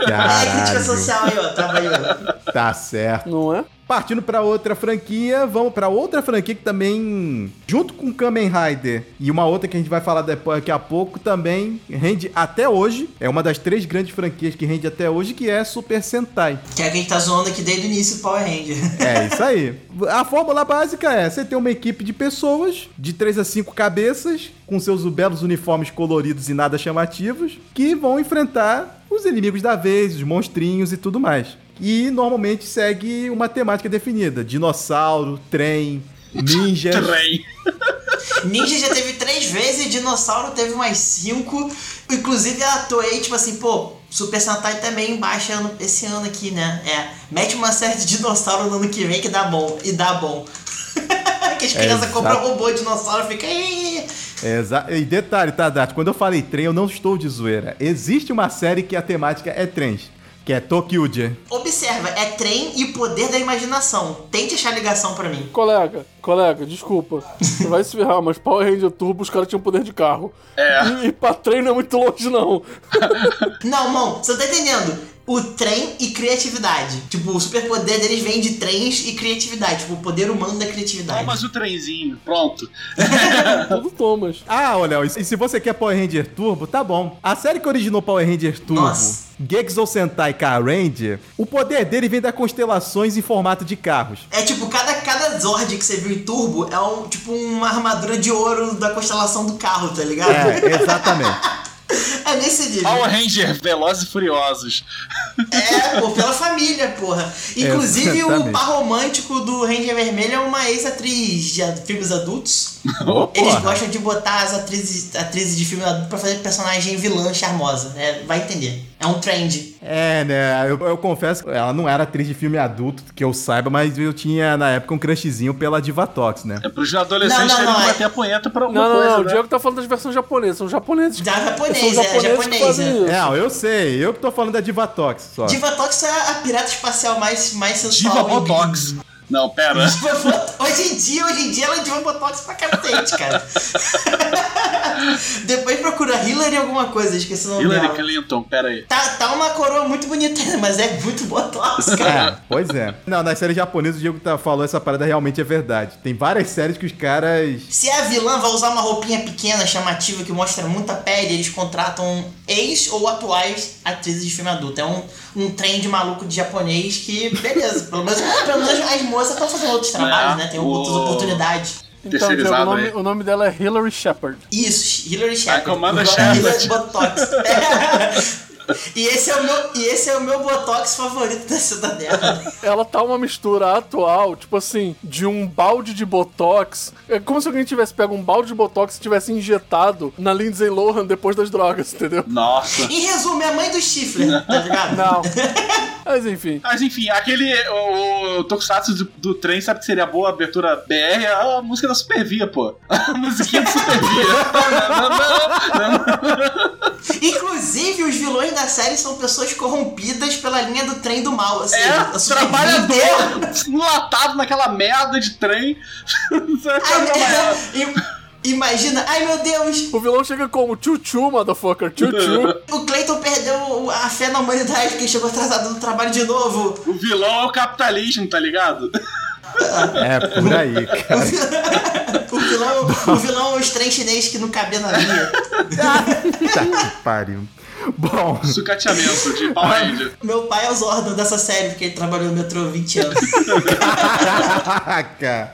É, crítica Caralho. social aí, ó. Tava aí, ó. Tá certo. Não é? Partindo pra outra franquia, vamos pra outra franquia que também, junto com Kamen Rider e uma outra que a gente vai falar depois, daqui a pouco, também rende até hoje. É uma das três grandes franquias que rende até hoje, que é Super Sentai. Que é quem tá zoando aqui desde o início do Power Ranger. É isso aí. A fórmula básica é: você tem uma equipe de pessoas, de 3 a 5 cabeças, com seus belos uniformes coloridos e nada chamativos, que vão enfrentar os inimigos da vez, os monstrinhos e tudo mais. E normalmente segue uma temática definida: dinossauro, trem, ninjas. Trem. Ninja já teve três vezes, Dinossauro teve mais cinco. Inclusive a Toei, tipo assim, pô, Super Sentai também baixa ano- esse ano aqui, né? É, mete uma série de dinossauro no ano que vem que dá bom. E dá bom. que as crianças Exato. compram robô dinossauro e fica. "Ih". Exa e detalhe, tá, Dati? Quando eu falei trem, eu não estou de zoeira. Existe uma série que a temática é trens, que é Tokyuja. Observa, é trem e poder da imaginação. Tente achar ligação pra mim. Colega, colega, desculpa. Você vai se ferrar, mas Power Ranger Turbo os caras tinham poder de carro. É. E, e pra trem não é muito longe, não. Não, não, você não tá entendendo. O trem e criatividade. Tipo, o superpoder deles vem de trens e criatividade. Tipo, o poder humano da criatividade. Thomas o trenzinho. Pronto. Tudo Thomas. Ah, olha, e se você quer Power Ranger Turbo, tá bom. A série que originou Power Ranger Turbo, Nossa. Gexo Sentai Car Ranger, o poder dele vem das constelações em formato de carros. É tipo, cada, cada Zord que você viu em Turbo é um, tipo uma armadura de ouro da constelação do carro, tá ligado? É, exatamente. É nesse nível. Power Ranger Velozes e Furiosos. É, pô, pela família, porra. Inclusive, o Exatamente. par romântico do Ranger Vermelho é uma ex-atriz de filmes adultos. Ô, Eles gostam de botar as atrizes, atrizes de filme adulto pra fazer personagem vilã charmosa, né? Vai entender. É um trend. É, né? Eu, eu confesso, ela não era atriz de filme adulto, que eu saiba, mas eu tinha na época um crushzinho pela Divatox, né? É pros adolescentes Não, não, terem não, que é- bater a punheta pra alguma Não, não, coisa, não. O né? Diego tá falando das versões japonesas. São japoneses. Da japonês, são é, que é. isso. Não, eu sei, eu que tô falando da Divatox só. Divatox é a pirata espacial mais, mais sensual. Diva Botox. Não, pera. Hoje em dia, hoje em dia ela é Diva Botox pra cacete, cara. Depois procura Hillary alguma coisa, esqueci o nome Hillary dela. Clinton, pera aí. Tá, tá uma coroa muito bonita, mas é muito Botox, cara. É, pois é. Não, nas séries japonesas, o Diego tá, falou essa parada realmente é verdade. Tem várias séries que os caras. Se a vilã vai usar uma roupinha pequena, chamativa, que mostra muita pele, eles contratam ex ou atuais atrizes de filme adulto. É um, um trem de maluco de japonês que, beleza, pelo menos, pelo menos as moças estão fazendo outros trabalhos, né? Tem o- outras oportunidades. Então, Diego, o, nome, o nome dela é Hilary Shepard. Isso, Hillary Shepard. comanda Igual Shepard. Hillary Botox. e, esse é o meu, e esse é o meu Botox favorito da cidadela. Ela tá uma mistura atual, tipo assim, de um balde de botox. É como se alguém tivesse pego um balde de botox e tivesse injetado na Lindsay Lohan depois das drogas, entendeu? Nossa. Em resumo, é a mãe do Stifler, tá ligado? Não. Mas enfim. Mas enfim, aquele. O, o Tokusatsu do, do trem, sabe que seria boa abertura BR? É a música da Supervia, pô. A musiquinha da Supervia. Inclusive, os vilões da série são pessoas corrompidas pela linha do trem do mal. Seja, É, a trabalhador enlatado naquela merda de trem. Qual é a- im- Imagina, ai meu Deus, O vilão chega como tchu-tchu, motherfucker, tchu-tchu. o Clayton perdeu a fé na humanidade porque chegou atrasado no trabalho de novo. O vilão é o capitalismo, tá ligado? É, por aí, cara. O vilão, o vilão é os trem chinês que não cabia na linha. Tá que pariu. Bom, Sucateamento de Power Ranger. Meu pai é o Zordon dessa série, porque ele trabalhou no metrô há 20 anos. caraca.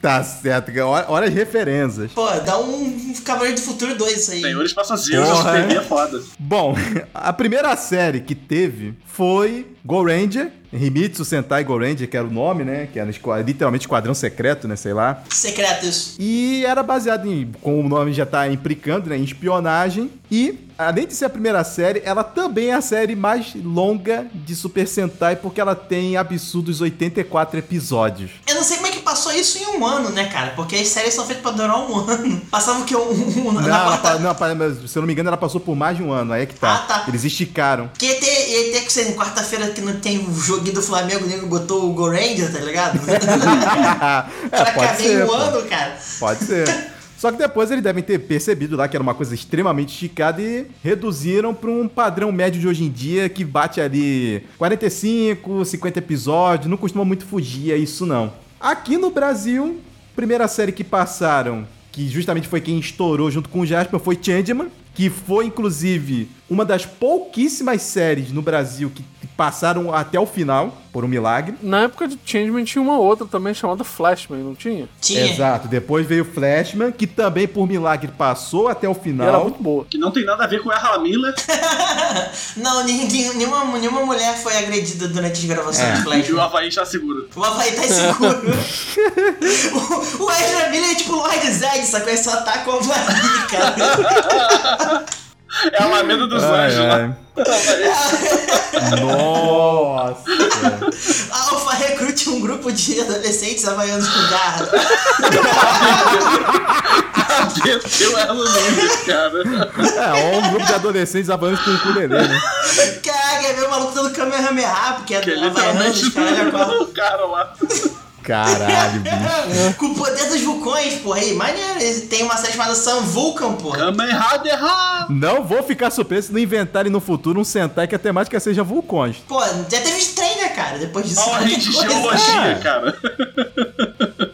Tá certo. Olha, olha as referências. Pô, dá um Cavaleiro do Futuro 2 isso aí. Senhores passageiros Porra, Supervia é. foda. Bom, a primeira série que teve foi Go Ranger, Himitsu Sentai Go Ranger, que era o nome, né? Que era literalmente Esquadrão Secreto, né? Sei lá. Secreto isso. E era baseado em, como o nome já tá implicando, né? Em espionagem. E, além de ser a primeira série, ela também é a série mais longa de Super Sentai, porque ela tem absurdos 84 episódios. Eu não sei como é que passou isso em um ano, né, cara? Porque as séries são feitas pra durar um ano. Passava o que? Um, um, Não, na quarta... não, se eu não me engano, ela passou por mais de um ano. Aí é que tá. Ah, tá. Eles esticaram. Que ter, que ser quarta-feira que não tem o joguinho do Flamengo, o nego botou o Go Ranger, tá ligado? é, pra pode caber um pô. ano, cara. Pode ser. Só que depois eles devem ter percebido lá que era uma coisa extremamente esticada e reduziram para um padrão médio de hoje em dia que bate ali 45, 50 episódios, não costuma muito fugir a isso não. Aqui no Brasil, primeira série que passaram, que justamente foi quem estourou junto com o Jasper, foi Changeman, que foi inclusive uma das pouquíssimas séries no Brasil que passaram até o final, por um milagre. Na época de Changeman tinha uma outra também chamada Flashman, não tinha? Tinha. Exato, depois veio Flashman, que também por milagre passou até o E era final. muito boa. Que não tem nada a ver com Erra Miller. Não, ninguém, nenhuma, nenhuma mulher foi agredida durante as gravações É. de Flash. E o Havaí está seguro. O Havaí tá seguro. o, o Ezra Miller é tipo Lord Zed, sacou? Ele só ataca o Havaí, cara. É a Alameda dos Ai, Anjos, né? ai. Nossa! A Alpha recrute um grupo de adolescentes havaianos com garra. Desceu Erra Miller, cara. É, ou um grupo de adolescentes avançando com o ukulele, né? Caraca, é o maluco dando Kamehameha, porque é Que é havaianos, literalmente caralho, a quatro. o cara lá. Caralho, bicho. Com o poder dos vulcões, porra. Aí, maneiro. Ele Tem uma série chamada Sun Vulcan, porra. Kamehameha! Não vou ficar surpreso se não inventarem no futuro um Sentai que a temática seja vulcões. Pô, já teve né, cara? Depois disso. Power qualquer Ranger coisa. Geologia, cara.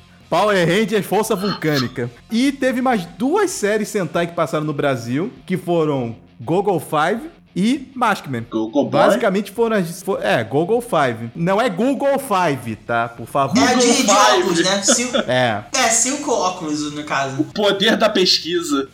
Power Rangers Força Vulcânica. E teve mais duas séries Sentai que passaram no Brasil, que foram Google Five e Maskman. Google Boy? Basicamente foram as. for- é, Google Five. Não é Google Five, tá? Por favor. É de, de Google óculos, Five. né? Cinco, É. é, cinco óculos, no caso. Poder da pesquisa.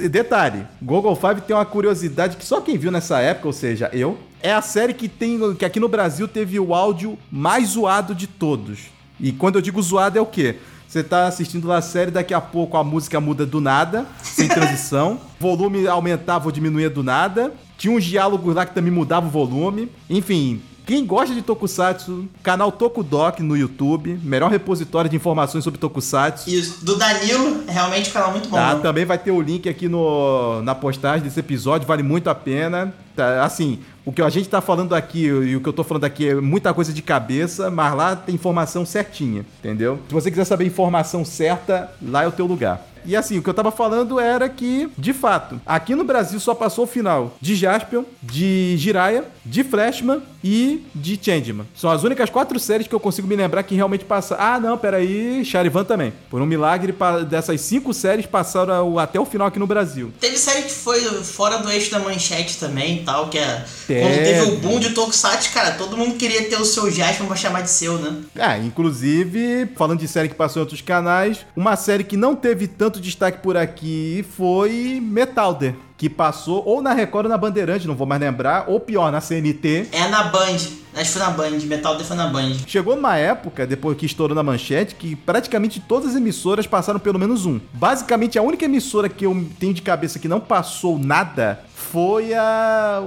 E Detalhe, Google Five tem uma curiosidade que só quem viu nessa época, ou seja, eu, é a série que tem que aqui no Brasil teve o áudio mais zoado de todos. E quando eu digo zoado é o quê? Você tá assistindo lá a série, daqui a pouco a música muda do nada, sem transição. volume aumentava ou diminuía do nada. Tinha uns diálogos lá que também mudava o volume. Enfim, quem gosta de Tokusatsu, canal Tokudok no YouTube, melhor repositório de informações sobre Tokusatsu. Isso. Do Danilo, é realmente um canal muito bom. Tá, né? também vai ter o link aqui no, na postagem desse episódio, vale muito a pena. Tá, assim, o que a gente tá falando aqui e o que eu tô falando aqui é muita coisa de cabeça, mas lá tem informação certinha, entendeu? Se você quiser saber informação certa, lá é o teu lugar. E assim, o que eu tava falando era que, de fato, aqui no Brasil só passou o final de Jaspion, de Jiraiya, de Flashman e de Changeman. São as únicas quatro séries que eu consigo me lembrar que realmente passaram. Ah, não, peraí, Charivan também. Por um milagre, dessas cinco séries passaram até o final aqui no Brasil. Teve série que foi fora do eixo da manchete também e tal, que é. Teve. Quando teve o boom de Tokusatsu, cara, todo mundo queria ter o seu Jasper pra chamar de seu, né? Ah, inclusive, falando de série que passou em outros canais, uma série que não teve tanto destaque por aqui foi Metalder, que passou ou na Record ou na Bandeirante, não vou mais lembrar, ou pior, na CNT. É na Band. Acho que foi na Band. Metal foi na Band. Chegou numa época, depois que estourou na manchete, que praticamente todas as emissoras passaram pelo menos um. Basicamente, a única emissora que eu tenho de cabeça que não passou nada foi a.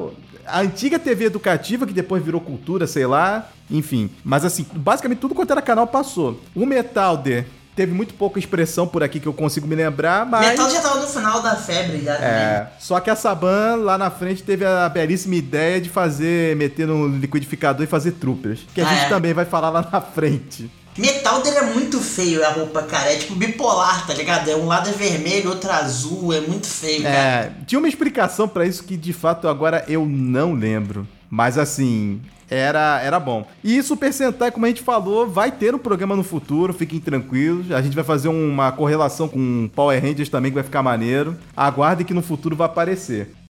A antiga TV educativa, que depois virou cultura, sei lá. Enfim. Mas assim, basicamente tudo quanto era canal passou. O Metalder teve muito pouca expressão por aqui que eu consigo me lembrar, mas. Metal já tava no final da febre já também. É, só que a Saban lá na frente teve a belíssima ideia de fazer, meter no liquidificador e fazer troopers. Que a Ah, gente é. também vai falar lá na frente. Metal dele é muito feio a roupa, cara. É tipo bipolar, tá ligado? É um lado é vermelho, outro azul. É muito feio, cara. É, tinha uma explicação pra isso que de fato agora eu não lembro. Mas assim, era, era bom. E Super Sentai, como a gente falou, vai ter um programa no futuro, fiquem tranquilos. A gente vai fazer uma correlação com Power Rangers também, que vai ficar maneiro. Aguardem que no futuro vai aparecer.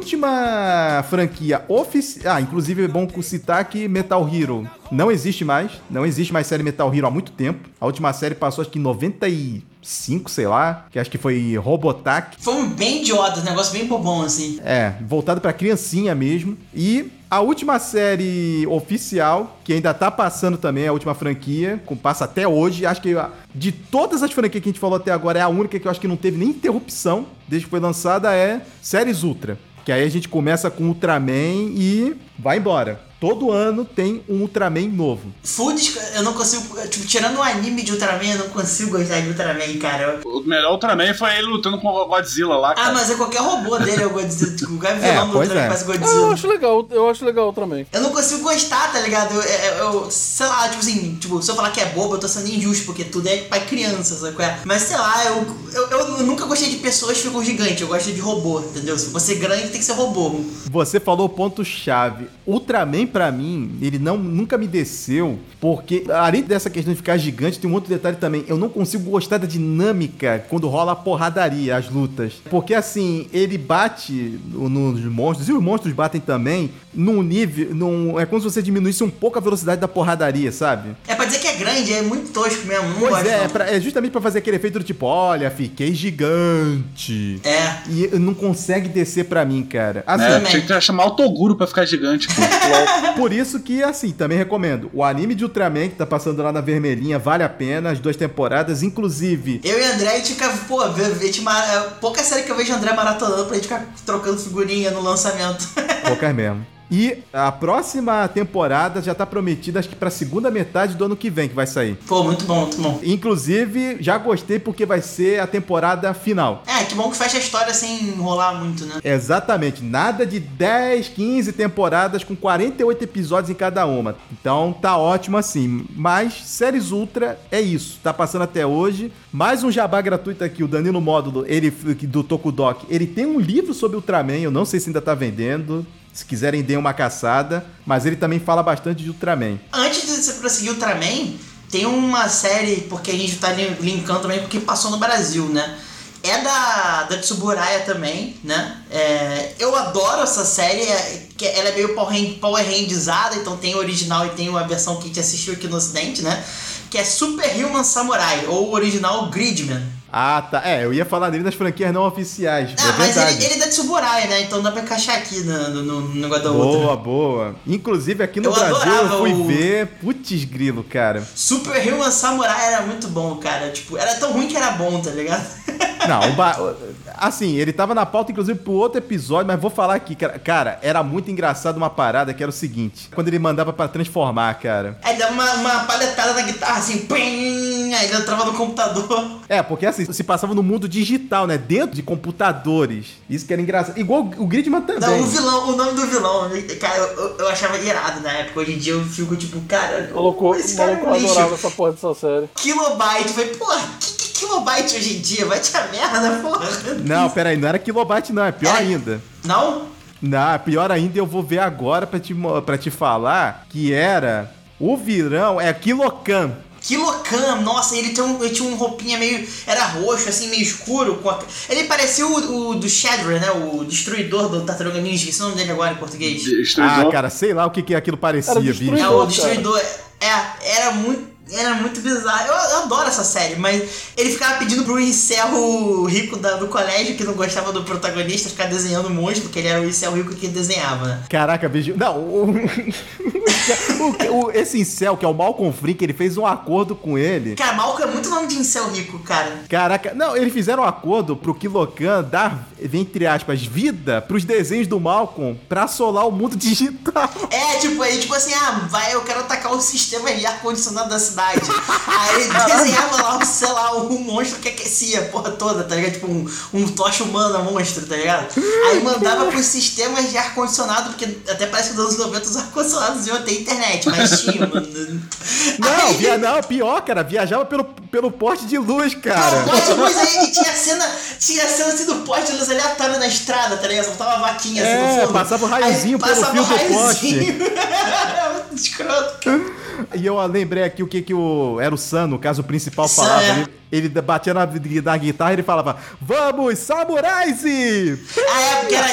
Última franquia oficial. Ah, inclusive é bom citar que Metal Hero não existe mais. Não existe mais série Metal Hero há muito tempo. A última série passou acho que em 95, sei lá. Que acho que foi Robotac. Foi um bem idiota, um negócio bem bobão, assim. É, voltado pra criancinha mesmo. E a última série oficial, que ainda tá passando também, a última franquia, com passa até hoje. Acho que de todas as franquias que a gente falou até agora, é a única que eu acho que não teve nem interrupção desde que foi lançada, é Séries Ultra. Que aí a gente começa com Ultraman e vai embora. Todo ano tem um Ultraman novo. Food, eu não consigo. Tipo, tirando o anime de Ultraman, eu não consigo gostar de Ultraman, cara. O melhor Ultraman foi ele lutando com o Godzilla lá, cara. Ah, mas é qualquer robô dele, é o Godzilla. Tipo, o É, vilão do pois Ultraman é. faz Ah, eu Godzilla. acho legal, eu acho legal também. Eu não consigo gostar, tá ligado? Eu, eu, eu- sei lá, tipo assim, tipo, se eu falar que é bobo, eu tô sendo injusto, porque tudo é pra criança, sabe? qual é? Mas sei lá, eu, eu, eu nunca gostei de pessoas que ficam gigantes, eu gosto de robô, entendeu? Se você grande, tem que ser robô. Você falou o ponto-chave. Ultraman, pra mim, ele não, nunca me desceu, porque, além dessa questão de ficar gigante, tem um outro detalhe também. Eu não consigo gostar da dinâmica quando rola a porradaria, as lutas. Porque, assim, ele bate no- nos monstros, e os monstros batem também, num nível. Num, é como se você diminuísse um pouco a velocidade da porradaria, sabe? É pra dizer que é grande, é muito tosco mesmo, não Pois gosto. é, é, pra- é justamente pra fazer aquele efeito do tipo, olha, fiquei gigante. É. E não consegue descer pra mim, cara. Assim, né? também. Tinha que chamar o Toguro pra ficar gigante, pô. Por isso que, assim, também recomendo. O anime de Ultraman, que tá passando lá na vermelhinha, vale a pena, as duas temporadas. Inclusive, Eu e o André, a gente fica, pô, a gente é pouca série que eu vejo André maratonando pra gente ficar trocando figurinha no lançamento. poucas mesmo. E a próxima temporada já tá prometida, acho que pra segunda metade do ano que vem que vai sair. pô, muito bom, muito bom. Inclusive, já gostei porque vai ser a temporada final. É, que bom que fecha a história sem enrolar muito, né? Exatamente, nada de 10, 15 temporadas com 48 episódios em cada uma. Então tá ótimo assim. Mas Séries Ultra é isso, tá passando até hoje. Mais um jabá gratuito aqui, o Danilo Módulo, ele do Tokudok, ele tem um livro sobre Ultraman, eu não sei se ainda tá vendendo. Se quiserem, deem uma caçada. Mas ele também fala bastante de Ultraman. Antes de você prosseguir Ultraman, tem uma série, porque a gente tá lin- linkando também, porque passou no Brasil, né? É da, da Tsuburaya também, né? É, eu adoro essa série, é, que ela é meio Power Rangizada, então tem o original e tem a versão que a gente assistiu aqui no ocidente, né? Que é Super Human Samurai, ou o original Gridman. Ah, tá. É, eu ia falar dele nas franquias não oficiais. Ah, é mas ele, ele é da Tsuburaya, né? Então dá pra encaixar aqui no, no, no negócio da outra. Boa, boa. Inclusive aqui no Eu Brasil eu fui o- ver. Putz, grilo, cara. Super Human Samurai era muito bom, cara. Tipo, era tão ruim que era bom, tá ligado? Não, o ba- assim, ele tava na pauta, inclusive, pro outro episódio, mas vou falar aqui, cara. Cara, era muito engraçado uma parada que era o seguinte: quando ele mandava pra transformar, cara. Aí dava uma, uma palhetada na guitarra, assim, pim, aí ele entrava no computador. É, porque assim, se passava no mundo digital, né? Dentro de computadores. Isso que era engraçado. Igual o Gridman também. Não, o vilão, o nome do vilão, cara, eu, eu- eu achava irado na época. Hoje em dia eu fico tipo, cara, maluco, esse cara é um lixo. adorava essa porra dessa série. Kilobyte, falei, porra, que, que kilobyte hoje em dia? Vai te a merda, porra. Não, peraí, não era kilobyte, não, é pior Era- ainda. Não? Não, pior ainda, eu vou ver agora pra te, pra te falar que era. O virão é Kilocan. Kilocam, nossa, ele, tem um, ele tinha um roupinha meio. Era roxo, assim, meio escuro. Com a- ele parecia o, o do Shadra, né? O destruidor do Tartaruga Ninja. Esqueci o nome dele agora em português. Ah, Destruidor. cara, sei lá o que, que aquilo parecia, bicho. É, destruidor. o destruidor. É, era muito. Era muito bizarro. Eu, eu adoro essa série, mas ele ficava pedindo pro incel rico da- do colégio que não gostava do protagonista ficar desenhando monstro, porque ele era o incel rico que desenhava, né? Caraca, bicho. Não, o, o- o- esse incel, que é o Malcolm Freak, ele fez um acordo com ele. Cara, Malco é muito nome de incel rico, cara. Caraca, não, eles fizeram um acordo pro Kilocan dar, entre aspas, vida pros desenhos do Malcolm pra assolar o mundo digital. É, tipo, aí, tipo assim, ah, vai, eu quero atacar o sistema de ar-condicionado da cidade. Aí desenhava lá, sei lá, um monstro que aquecia a porra toda, tá ligado? Tipo, um, um tocha humana monstro, tá ligado? Aí mandava pros sistemas de ar-condicionado, porque até parece que nos anos 90 os ar-condicionados iam ter internet, mas tinha, mano. Não, Aí- via, não, pior, cara, viajava pelo, pelo poste de luz, cara. Não, poste de luz aí, e tinha cena, tinha cena assim do poste de luz aleatório na estrada, tá ligado? Só tava a vaquinha assim É, no fundo. passava o raiozinho Aí pelo passava fio o do raiozinho. Muito escroto, cara. E eu lembrei aqui o que que o... Era o Sam, no caso principal, falava. é. Ele, ele batia na, na guitarra e ele falava, vamos, samurais! e-" Ah, é, porque era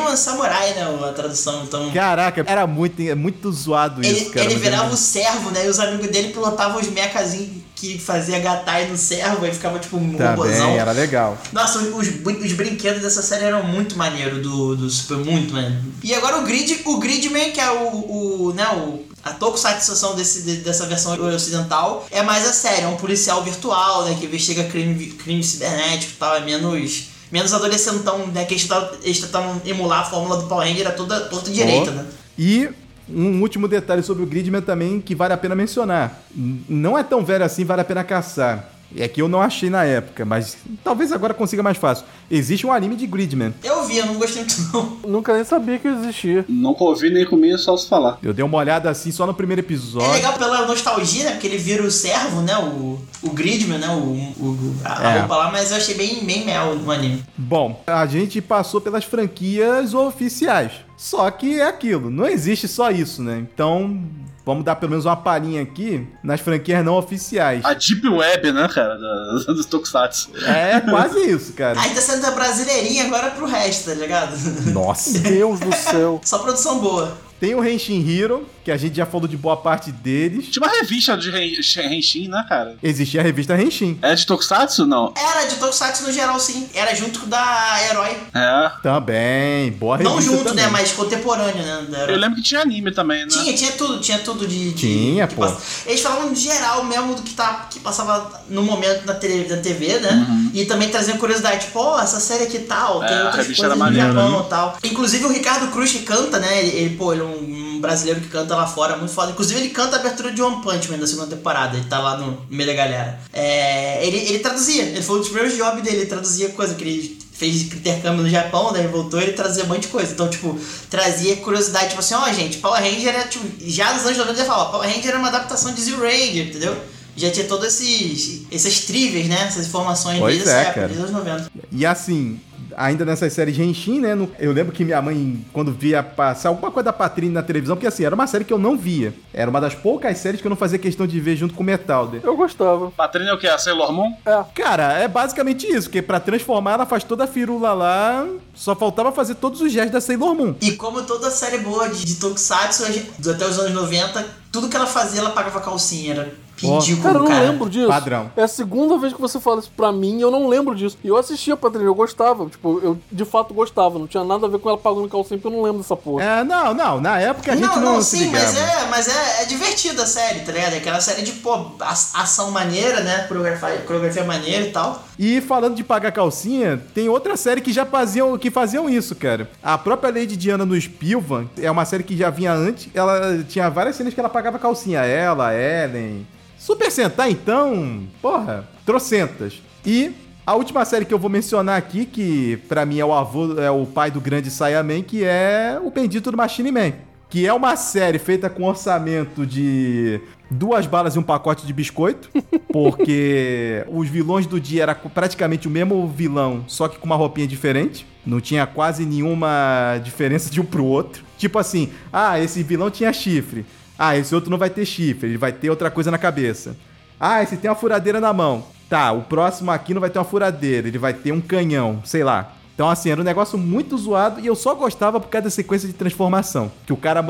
Human Samurai, né? A tradução. Então. Caraca, era muito, é muito zoado isso, Ele, cara. ele virava o servo, né? E os amigos dele pilotavam os mechazinhos que fazia gatai no servo e ficava tipo um robôzão. Também, era legal. Nossa, os, os brinquedos dessa série eram muito maneiro do, do Super, muito maneiro. E agora o Grid, o Gridman, que é o, o né, o, a tokusatsu desse, de- dessa versão ocidental, é mais a série, é um policial virtual, né, que investiga crime, crime cibernético e tal, é menos... Menos adolescentão, né? Que eles eles tentam emular a fórmula do Power Ranger a toda, toda direita, né? E um último detalhe sobre o Gridman também que vale a pena mencionar. Não é tão velho assim, vale a pena caçar. É que eu não achei na época, mas talvez agora consiga mais fácil. Existe um anime de Gridman. Eu vi, eu não gostei muito não. Nunca nem sabia que existia. Nunca ouvi nem comi, só se falar. Eu dei uma olhada assim só no primeiro É episódio. legal pela nostalgia, né? Porque ele vira o servo, né? O, o Gridman, né? O, o- a, a É. roupa lá, mas eu achei bem, bem mel no anime. Bom, a gente passou pelas franquias oficiais. Só que é aquilo, não existe só isso, né? Então, vamos dar pelo menos uma palhinha aqui nas franquias não oficiais. A Deep Web, né, cara, dos Tokusatsu. É quase isso, cara. Aí tá sendo a brasileirinha agora pro resto, tá ligado? Nossa. Deus do céu. Só produção boa. Tem o Henshin Hero, que a gente já falou de boa parte deles. Tinha uma revista de Ren- Henshin, né, cara? Existia a revista Henshin. É de Tokusatsu? Não. Era de Tokusatsu no geral, sim. Era junto da Herói. É. Também, boa revista Não junto, também. né? Mas contemporâneo, né? Da Herói. Eu lembro que tinha anime também, né? Tinha, tinha tudo, tinha tudo de. de- Tinha, pô. passa- Eles falavam de geral mesmo do que, tá, que passava no momento na, tele, na TV, né? Uhum. E também traziam curiosidade, tipo, ó, essa série aqui tal, tem É, a outras coisas era no Japão e tal. Inclusive o Ricardo Cruz que canta, né? Ele, ele, pô, ele é um brasileiro que canta lá fora, muito foda. Inclusive ele canta a abertura de One Punch Man da segunda temporada, ele tá lá no meio da galera. É, ele, ele traduzia, ele foi um dos primeiros jobs dele, ele traduzia coisa que ele fez intercâmbio no Japão, daí voltou ele trazia um monte de coisa. Então, tipo, trazia curiosidade, tipo assim, ó, gente, Power Ranger era, tipo, já nos anos 90 já falava, Power Ranger era uma adaptação de Zero Ranger, entendeu? Já tinha todas esses, essas trivias, né? Essas informações Pois desde é, essa época, cara. desde os anos 90. E assim, ainda nessas séries de Henshin, né? no- Eu lembro que minha mãe, quando via passar alguma coisa da Patrine na televisão, porque assim, era uma série que eu não via. Era uma das poucas séries que eu não fazia questão de ver junto com o Metalder. Eu gostava. Patrine é o que? A Sailor Moon? Cara, é basicamente isso, porque pra transformar ela faz toda a firula lá, só faltava fazer todos os gestos da Sailor Moon. E como toda série boa de, de Tokusatsu, até os anos 90, tudo que ela fazia, ela pagava calcinha. Era Ridículo, Cara, eu não cara. lembro disso. Padrão. É a segunda vez que você fala isso pra mim e eu não lembro disso. E eu assistia Padrinho, eu gostava. Tipo, eu de fato gostava. Não tinha nada a ver com ela pagando calcinha, porque eu não lembro dessa porra. É, não, não. Na época a gente não, não, não, se sim, ligava. mas é, mas é, é divertida a série, tá ligado? É Aquela série de, pô, ação maneira, né? Coreografia, coreografia maneira e tal. E falando de pagar calcinha, tem outra série que já faziam, que faziam isso, cara. A própria Lady Diana no Spilvan é uma série que já vinha antes. Ela tinha várias cenas que ela pagava calcinha. Ela, Ellen. Super Sentai, então, porra, trocentas. E a última série que eu vou mencionar aqui, que pra mim é o avô, é o pai do grande Saiyaman, que é o Bendito do Machine Man. Que é uma série feita com orçamento de duas balas e um pacote de biscoito. Porque os vilões do dia era praticamente o mesmo vilão, só que com uma roupinha diferente. Não tinha quase nenhuma diferença de um pro outro. Tipo assim, ah, esse vilão tinha chifre. Ah, esse outro não vai ter chifre, ele vai ter outra coisa na cabeça. Ah, esse tem uma furadeira na mão. Tá, o próximo aqui não vai ter uma furadeira, ele vai ter um canhão, sei lá. Então, assim, era um negócio muito zoado e eu só gostava por causa da sequência de transformação. Que o cara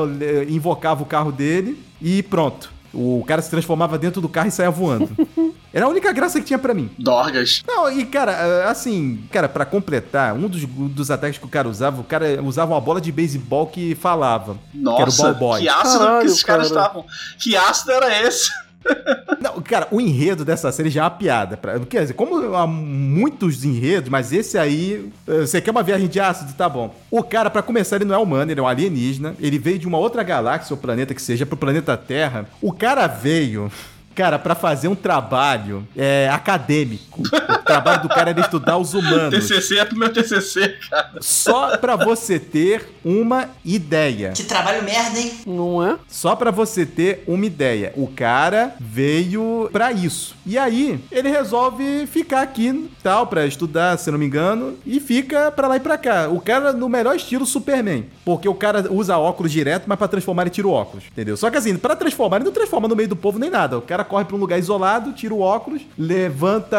invocava o carro dele e pronto. O cara se transformava dentro do carro e saia voando. Era a única graça que tinha pra mim. Dorgas. Não, e cara, eh, assim, cara, pra completar, um dos, dos ataques que o cara usava, o cara usava uma bola de beisebol que falava. que era o Nossa, ball boy. que ácido Caralho, que esses caras cara. estavam. Que ácido era esse? Não, cara, o enredo dessa série já é uma piada. Pra, quer dizer, como há muitos enredos, mas esse aí. eh, Você quer uma viagem de ácido? Tá bom. O cara, pra começar, ele não é humano, ele é um alienígena. Ele veio de uma outra galáxia ou planeta que seja, pro planeta Terra. O cara veio. Cara, pra fazer um trabalho é, acadêmico. O trabalho do cara era estudar os humanos. TCC é pro meu TCC, cara. Só pra você ter uma ideia. Que trabalho merda, hein? Não é? Só pra você ter uma ideia. O cara veio pra isso. E aí, ele resolve ficar aqui, tal, pra estudar, se eu não me engano, e fica pra lá e pra cá. O cara no melhor estilo Superman. Porque o cara usa óculos direto, mas pra transformar ele tira o óculos. Entendeu? Só que assim, pra transformar, ele não transforma no meio do povo nem nada. O cara corre pra um lugar isolado, tira o óculos, levanta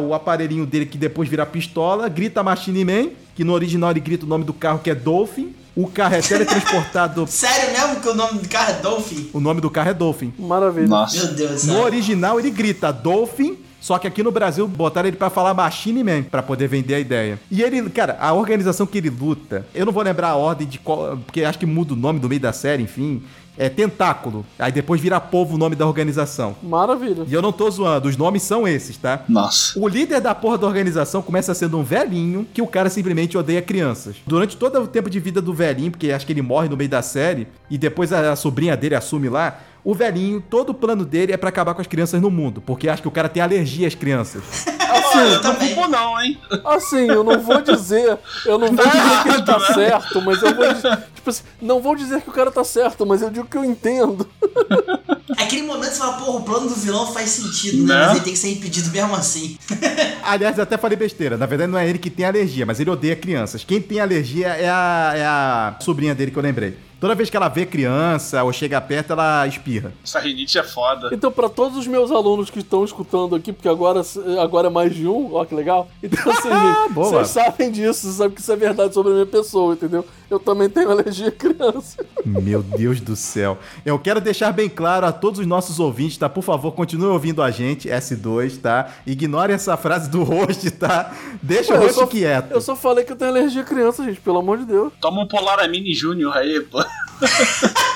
o aparelhinho dele que depois vira pistola, grita Machine Man, que no original ele grita o nome do carro que é Dolphin. O carro é teletransportado. Sério mesmo que o nome do carro é Dolphin? o nome do carro é Dolphin. Maravilha. Nossa. Meu Deus No original ele grita Dolphin, só que aqui no Brasil botaram ele pra falar Machine Man, pra poder vender a ideia. E ele, cara, a organização que ele luta, eu não vou lembrar a ordem de qual, porque acho que muda o nome do meio da série, enfim. É Tentáculo. Aí depois vira Povo o nome da organização. Maravilha. E eu não tô zoando, os nomes são esses, tá? Nossa. O líder da porra da organização começa sendo um velhinho que o cara simplesmente odeia crianças. Durante todo o tempo de vida do velhinho, porque acho que ele morre no meio da série, e depois a, a sobrinha dele assume lá, o velhinho, todo o plano dele é pra acabar com as crianças no mundo, porque acha que o cara tem alergia às crianças. Olha, eu não também. culpo não, hein? Assim, eu não vou dizer, eu não vou dizer que ele tá né? certo, mas eu vou dizer, tipo assim, não vou dizer que o cara tá certo, mas eu digo que eu entendo. Aquele momento você fala, porra, o plano do vilão faz sentido, né? Né? Mas ele tem que ser impedido mesmo assim. Aliás, eu até falei besteira. Na verdade, não é ele que tem alergia, mas ele odeia crianças. Quem tem alergia é a, é a sobrinha dele que eu lembrei. Toda vez que ela vê criança ou chega perto, ela espirra. Essa rinite é foda. Então, pra todos os meus alunos que estão escutando aqui, porque agora, agora é mais de um, ó que legal. Então, assim, Boa. vocês sabem disso, vocês sabem que isso é verdade sobre a minha pessoa, entendeu? Eu também tenho alergia a criança. Meu Deus do céu. Eu quero deixar bem claro a todos os nossos ouvintes, tá? Por favor, continuem ouvindo a gente, S2, tá? Ignore essa frase do host, tá? Deixa o Eu host só- quieto. Eu só falei que eu tenho alergia a criança, gente, pelo amor de Deus. Toma um Polaramine Júnior aí, pô.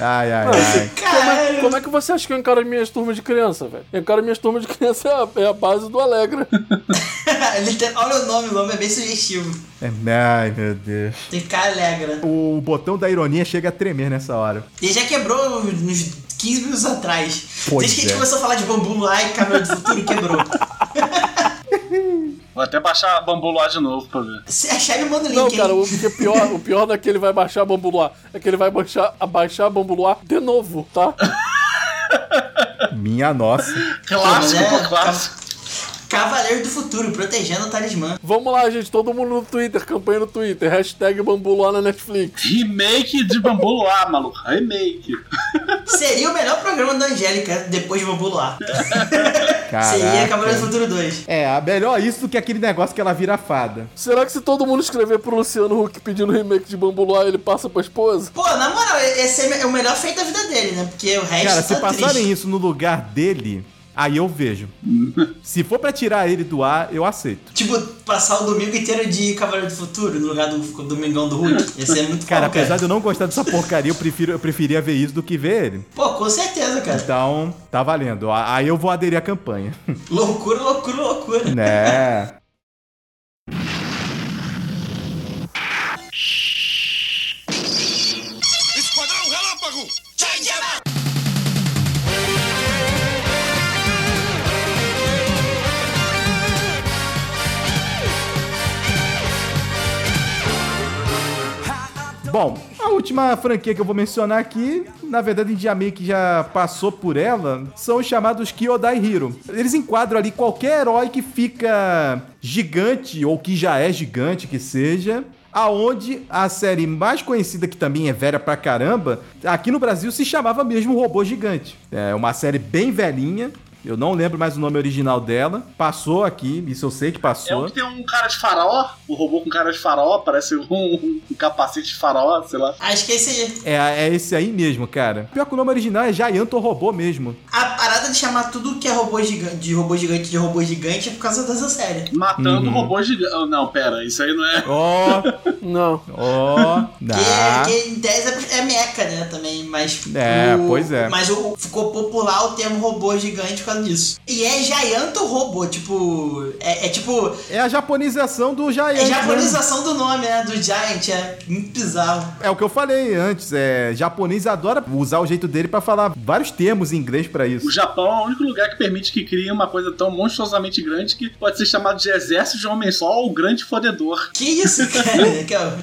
Ai, ai, ai. como, é, Caralho. como é que você acha que eu encaro as minhas turmas de criança, velho? Eu encaro minhas turmas de criança é a, é a base do Alegra. Olha o nome, o nome é bem sugestivo. É, Ai, meu Deus. Tem que ficar alegre. O botão da ironia chega a tremer nessa hora. Ele já quebrou uns 15 minutos atrás. Pois Desde que a gente é. começou a falar de bambu lá e câmera do futuro quebrou. Vou até baixar Bambu lá de novo pra ver. Se achar, me manda o link Não, cara, o que é pior, o pior não é que ele vai baixar Bambu Luar, é que ele vai baixar, abaixar Bambu Luar de novo, tá? Minha nossa. Clássico, é- clássico. Cavaleiro do futuro, protegendo o talismã. Vamos lá, gente, todo mundo no Twitter, campanha no Twitter, hashtag Bambu Luar na Netflix. Remake de Bambu maluco. Remake. Seria o melhor programa da Angélica depois de bambu lá. Seria Cavaleiro do Futuro 2. É, melhor isso do que aquele negócio que ela vira fada. Será que se todo mundo escrever pro Luciano Huck pedindo remake de Bambu Luar, ele passa pra esposa? Pô, na moral, esse é o melhor feito da vida dele, né? Porque o resto Cara, tá se passarem triste. isso no lugar dele, aí eu vejo. se for pra tirar ele do ar, eu aceito. Tipo, passar o domingo inteiro de Cavaleiro do Futuro no lugar do Domingão do Hulk. Ia ser muito Cara, apesar de eu não gostar dessa porcaria, eu, prefiro, eu preferia ver isso do que ver ele. Pô, com certeza, cara. Então, tá valendo. Aí eu vou aderir à campanha. Loucura, loucura, loucura. né? Bom, a última franquia que eu vou mencionar aqui, na verdade, a gente meio que já passou por ela, são os chamados Kyodai Hero. Eles enquadram ali qualquer herói que fica gigante, ou que já é gigante, que seja, aonde a série mais conhecida, que também é velha pra caramba, aqui no Brasil se chamava mesmo Robô Gigante. É uma série bem velhinha, eu não lembro mais o nome original dela. Passou aqui, isso eu sei que É o passou. que tem um cara de farol, um robô com cara de farol, parece um, um capacete de farol, sei lá. Acho que é esse aí. É, é esse aí mesmo, cara. Pior que o nome original é Gianto Robô mesmo. A parada de chamar tudo que é robô gigante, de robô gigante de robô gigante é por causa dessa série. Matando Uhum. robôs gigantes. Oh, não, pera, isso aí não é. Ó, Não. ó, Que, dá. é, que em tese é, é meca, né, também, mas... É, pois é. Mas o- ficou popular o termo robô gigante por causa disso. E é Gianto Robô, tipo... É, é tipo... É a japonização do Giant. É né? japonização do nome, né, do Giant, é muito bizarro. É o que eu falei antes. É, japonês adora usar o jeito dele pra falar vários termos em inglês pra isso. O Japão é o único lugar que permite que crie uma coisa tão monstruosamente grande que pode ser chamado de exército de homem só ou grande fodedor. Que isso, cara?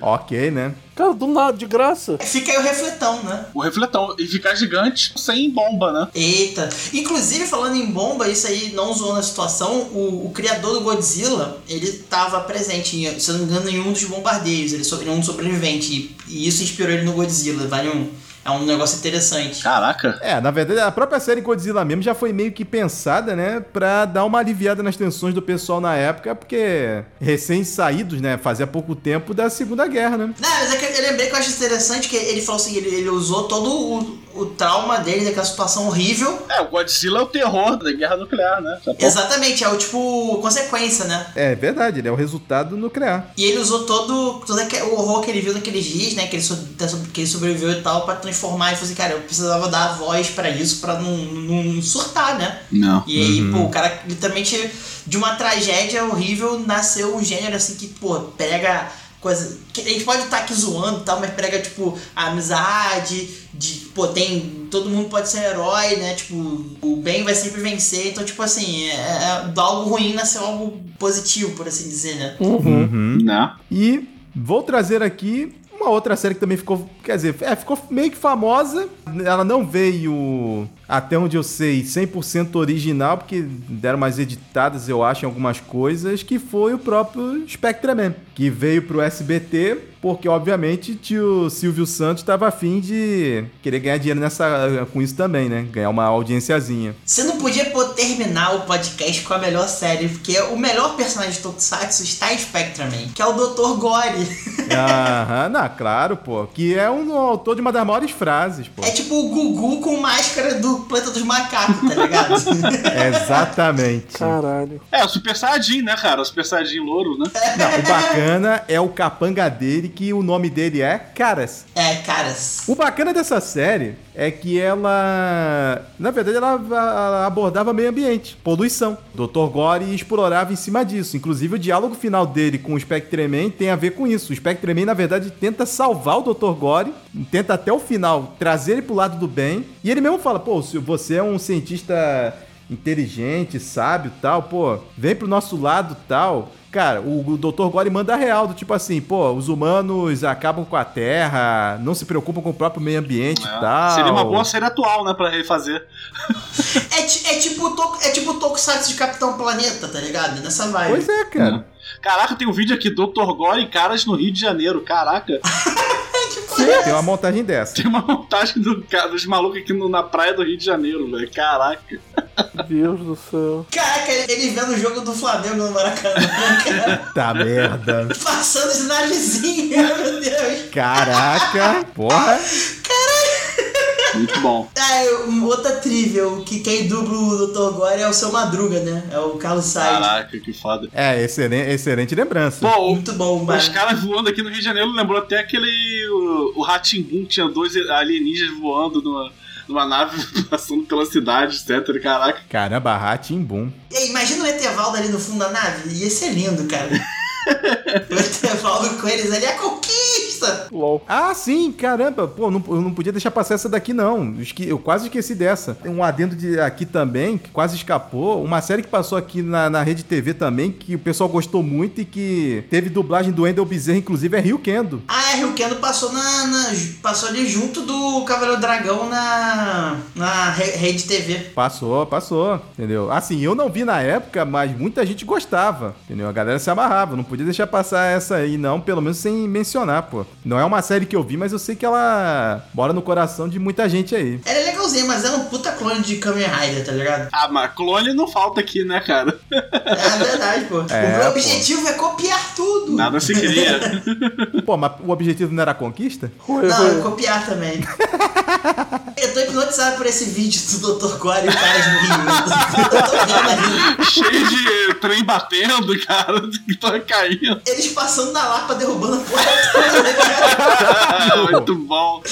Ok, né? Cara, do nada, de graça. Fica aí o refletão, né? O refletão. E ficar gigante sem bomba, né? Eita. Inclusive, falando em bomba, isso aí não zoou na situação, o, o criador do Godzilla, ele tava presente, em, se eu não me engano, em um dos bombardeios, ele, so- ele é um sobrevivente, e, e isso inspirou ele no Godzilla, vale um, é um negócio interessante. Caraca. É, na verdade, a própria série Godzilla mesmo já foi meio que pensada, né? Pra dar uma aliviada nas tensões do pessoal na época, porque recém-saídos, né? Fazia pouco tempo da Segunda Guerra, né? Não, mas é que eu lembrei que eu acho interessante que ele falou assim, ele, ele usou todo o, o trauma dele, daquela situação horrível. É, o Godzilla é o terror da guerra nuclear, né? Tô- Exatamente, é o tipo, consequência, né? É verdade, ele é o resultado nuclear. E ele usou todo, todo o horror que ele viu naqueles dias, né? Que ele, so- da- que ele sobreviveu e tal, pra transformar. E falou assim, cara, eu precisava dar a voz pra isso, pra não, não surtar, né? Não. E aí, pô, o cara literalmente, de uma tragédia horrível, nasceu um gênero assim que, pô, pega coisa. que a gente pode estar aqui zoando e tal, mas prega, tipo, a amizade, de, pô, tem. Todo mundo pode ser herói, né? Tipo, o bem vai sempre vencer. Então, tipo assim, é, é, do algo ruim nasceu algo positivo, por assim dizer, né? Né? E vou trazer aqui uma outra série que também ficou, quer dizer, é, ficou meio que famosa. Ela não veio, até onde eu sei, 100% original, porque deram mais editadas, eu acho, em algumas coisas, que foi o próprio Spectreman, que veio pro SBT, porque obviamente tio Silvio Santos estava afim de querer ganhar dinheiro nessa, com isso também, né? Ganhar uma audiênciazinha. Você não podia pô, terminar o podcast com a melhor série, porque o melhor personagem de Tokusatsu está em Spectreman, que é o Dr. Gore. Aham, não, claro, pô. Que é um autor de uma das maiores frases, pô. É tipo o Gugu com máscara do Planeta dos Macacos, tá ligado? Exatamente. Caralho. É, o Super Saiyajin, né, cara? O Super Saiyajin louro, né? Não, o bacana é o capanga dele, que o nome dele é Caras. é, caras. O bacana dessa série é que ela, na verdade, ela, abordava meio ambiente, poluição. Dr. Gore explorava em cima disso. Inclusive, o diálogo final dele com o Spectreman tem a ver com isso. O Spectreman, na verdade, tenta salvar o Dr. Gore, tenta até o final trazer ele pro lado do bem. E ele mesmo fala, pô, se você é um cientista inteligente, sábio tal, pô, vem pro nosso lado tal. Cara, o, o Dr. Gore manda real, do tipo assim, pô, os humanos acabam com a Terra, não se preocupam com o próprio meio ambiente e tal. Seria uma boa série atual, né, pra refazer. É, é tipo o Toku- é tipo o Tokusatsu de Capitão Planeta, tá ligado? Nessa vibe. Pois é, cara. Caraca, tem um vídeo aqui, Dr. Gore e caras no Rio de Janeiro. Caraca. Tem uma montagem dessa. Tem uma montagem do, dos malucos aqui no- na praia do Rio de Janeiro, velho. Caraca. Deus do céu. Caraca, ele vendo o jogo do Flamengo no Maracanã, cara. Tá merda. Passando esse narizinho, meu Deus. Caraca, porra. Muito bom. Eu- outra trivia, o que quem dubla o Dr. Gore é o seu Madruga, né? É o Carlos Sainz. Caraca, que foda. É, excelente, excelente lembrança. Pô, Muito bom, os mano. caras voando aqui no Rio de Janeiro lembrou até aquele. O, o tinha dois alienígenas voando numa, numa nave passando pela cidade, etc. Caraca. Caramba, Ratimbum. E aí, imagina o Etevaldo ali no fundo da nave. Ia ser lindo, cara. o Etevaldo com eles ali é a conquista. LOL. Ah, sim, caramba. Pô, não, eu não podia deixar passar essa daqui, não. Eu esque- Eu quase esqueci dessa. Tem um adendo de aqui também, que quase escapou. Uma série que passou aqui na, na Rede TV também, que o pessoal gostou muito e que teve dublagem do Wendell Bezerra, inclusive, é Rio Kendo. Ah, Rio Kendo passou na, na- passou ali junto do Cavaleiro Dragão na, na Re- Rede TV. Passou, passou, entendeu? Assim, eu não vi na época, mas muita gente gostava, entendeu? A galera se amarrava. Não podia deixar passar essa aí, não, pelo menos sem mencionar, pô. Não é uma série que eu vi, mas eu sei que ela mora no coração de muita gente aí. Ela é legalzinha, mas ela é um puta clone de Kamen Rider, tá ligado? Ah, mas clone não falta aqui, né, cara? É verdade, pô. É, o meu pô. objetivo é copiar tudo. Nada se cria. Pô, mas o objetivo não era a conquista? Não, é copiar também. eu tô hipnotizado por esse vídeo do Dr. Gore e o caras no Rio. Cheio de trem batendo, cara, que tá caindo. Eles passando na Lapa, derrubando a porra toda, cara. Muito bom.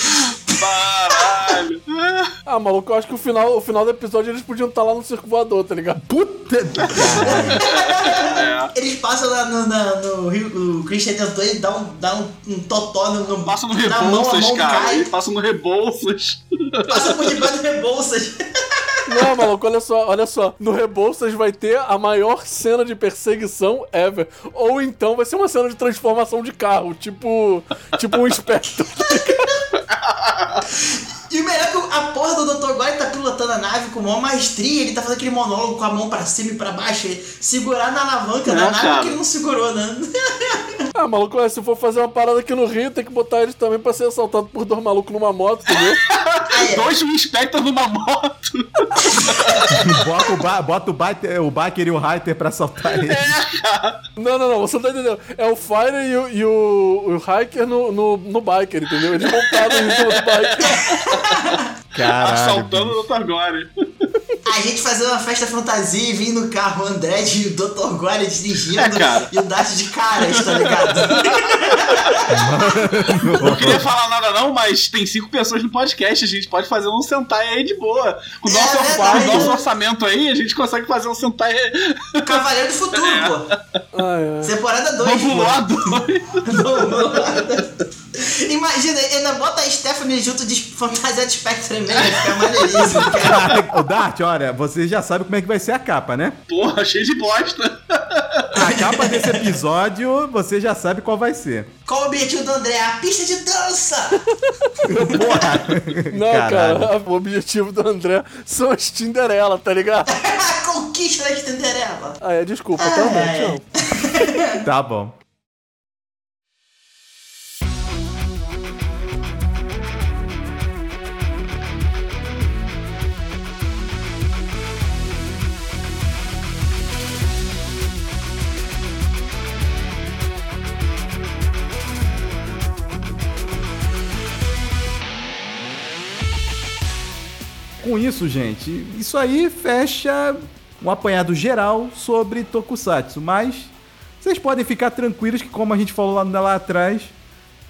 Caralho. Ah, maluco, eu acho que o final, o final do episódio eles podiam estar lá no circo voador, tá ligado? Puta! Eles passam lá no, na- no Rio, o Christian tentou e dá um, dá um, um totó no, no, Passa no Rebouças, mão cara. cai, passa no Rebouças. passa por debaixo do Rebouças. Não, maluco, olha só, olha só. No Rebouças vai ter a maior cena de perseguição ever. Ou então vai ser uma cena de transformação de carro, tipo. Tipo um espectro. E o melhor é que a porra do Dr. Gore tá pilotando a nave com maior maestria, ele tá fazendo aquele monólogo com a mão pra cima e pra baixo, e segurar na alavanca É, da nave cara. que ele não segurou, né? Ah, maluco, olha, se for fazer uma parada aqui no Rio, tem que botar eles também pra ser assaltado por dois malucos numa moto, entendeu? Aí, Dois Inspector numa moto. bota o, ba bota o, Baiter, o Baker e o Reiter pra saltar ele. Não, não, não, você não tá entendendo. É o Fire e o, e o, o Hiker no, no, no biker, entendeu? Eles montaram Caralho. Assaltando o Dr. Gore. a gente fazendo uma festa fantasia e vir no carro o André e o Dr. Gore dirigindo É, cara. e o Dart de caras, tá ligado? Não queria falar nada não, mas tem cinco pessoas no podcast. A gente pode fazer um Sentai aí de boa. Com o nosso, É com verdade. o nosso orçamento aí, a gente consegue fazer um Sentai Cavaleiro do Futuro, pô. Ai, ai. Temporada 2, pô. bambulado. Imagina, ainda bota a Stephanie junto de fantasia de Spectre Man, vai ficar maneiríssimo, cara. O Dart, olha, você já sabe como é que vai ser a capa, né? Porra, cheio de bosta. A capa desse episódio, você já sabe qual vai ser. Qual o objetivo do André? A pista de dança! Porra! Não, Caralho. cara, o objetivo do André são as Tinderela, tá ligado? a conquista da Cinderela! Ah, é, desculpa, tá bom, É. tchau. Tá bom. Com isso, gente, isso aí fecha um apanhado geral sobre Tokusatsu, mas vocês podem ficar tranquilos que, como a gente falou lá, lá atrás,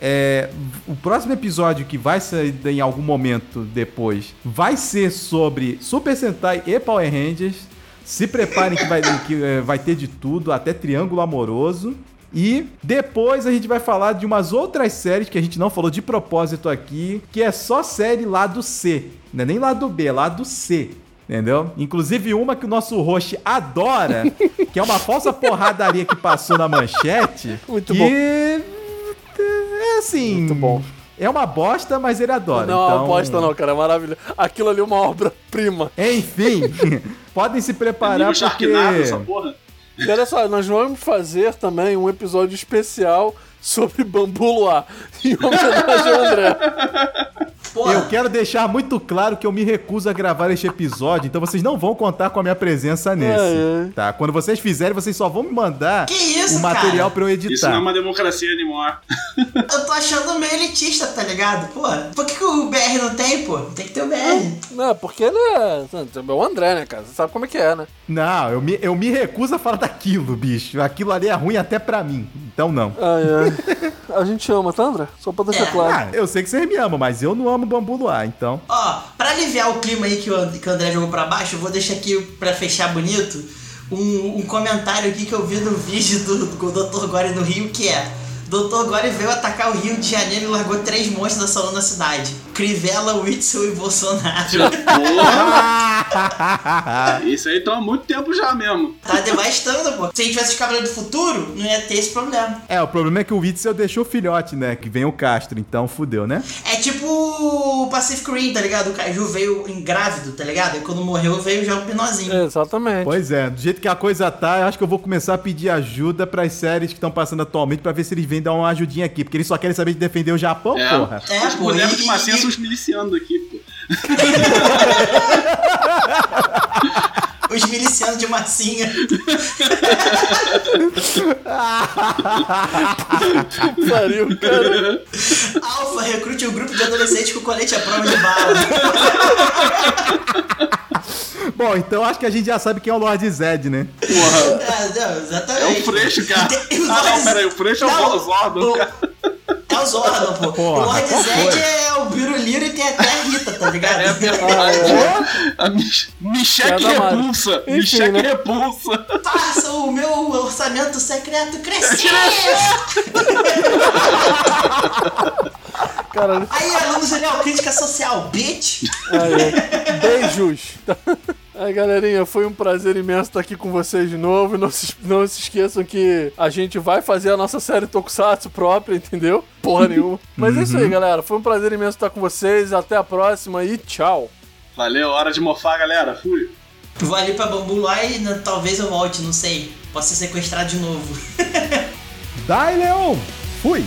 é, o próximo episódio que vai sair em algum momento depois vai ser sobre Super Sentai e Power Rangers. Se preparem que vai, que, é, vai ter de tudo, até Triângulo Amoroso. E depois a gente vai falar de umas outras séries que a gente não falou de propósito aqui, que é só série lado C. Não é nem lado B, lado C. Entendeu? Inclusive uma que o nosso host adora, que é uma falsa porradaria que passou na manchete. Muito que bom. É assim. Muito bom. É uma bosta, mas ele adora. Não, então... aposta não, cara, é maravilhoso. Aquilo ali é uma obra-prima. Enfim, podem se preparar porque. Essa porra. E olha só, nós vamos fazer também um episódio especial sobre Bambu Luar, em homenagem ao André. Porra. Eu quero deixar muito claro que eu me recuso a gravar este episódio, então vocês não vão contar com a minha presença nesse. Ai, ai. Tá? Quando vocês fizerem, vocês só vão me mandar isso, o material cara? pra eu editar. Isso não é uma democracia anymore. Eu tô achando meio elitista, tá ligado? Pô, por que, que o BR não tem, pô? Tem que ter o BR. Não, porque ele é. É o André, né, cara? Você sabe como é que é, né? Não, eu me, eu me recuso a falar daquilo, bicho. Aquilo ali é ruim até pra mim. Então não. Ai, ai. A gente ama, tá, André? Só pra deixar É. claro. Ah, eu sei que vocês me amam, mas eu não amo bambu luar, então. Ó, pra aliviar o clima aí que o, que o André jogou pra baixo, eu vou deixar aqui pra fechar bonito um, um comentário aqui que eu vi no vídeo do, do Dr. Gore no Rio, que é. Dr. Gore veio atacar o Rio de Janeiro e largou três monstros assalando a cidade. Crivella, Witzel e Bolsonaro. Porra! Isso aí toma muito tempo já mesmo. tá devastando, pô. Se a gente tivesse os Cavaleiros do Futuro, não ia ter esse problema. É, o problema é que o Witzel deixou o filhote, né? Que vem o Castro, então fudeu, né? É tipo o Pacific Rim, tá ligado? O Kaiju veio ingrávido, tá ligado? E quando morreu veio já o Pinozinho. É, exatamente. Pois é, do jeito que a coisa tá, eu acho que eu vou começar a pedir ajuda pras séries que estão passando atualmente pra ver se eles vêm dar uma ajudinha aqui, porque eles só querem saber de defender o Japão, É. porra. É, Os pô, bonecos e- de massinha e- são os milicianos daqui, pô. Os milicianos de massinha. Pariu, cara. Alfa, recrute um grupo de adolescentes com colete à prova de bala. Bom, então acho que a gente já sabe quem é o Lord Zed, né? Porra. É, não, É exatamente. o Freixo, cara. Tem- Ah, não, peraí. O Freixo é Não, o Zordon, o- cara. É o Zordon, pô. Porra, o Lord Zed foi? é o Biruliro e tem até a Rita, tá ligado? É verdade. A Mich- Mário. repulsa. Enfim, Micheque né? repulsa. Faça o meu orçamento secreto crescer! Caralho. Aí, aluno genial, crítica social, bitch! Aí, beijos. Aí, galerinha, foi um prazer imenso estar aqui com vocês de novo. Não se, não se esqueçam que a gente vai fazer a nossa série Tokusatsu própria, entendeu? Porra nenhuma. Mas é isso aí, galera. Foi um prazer imenso estar com vocês. Até a próxima e tchau. Valeu, hora de mofar, galera. Fui. Vou ali pra Bambu lá e né, talvez eu volte, não sei. Posso ser sequestrado de novo. Dai, Leon! Fui!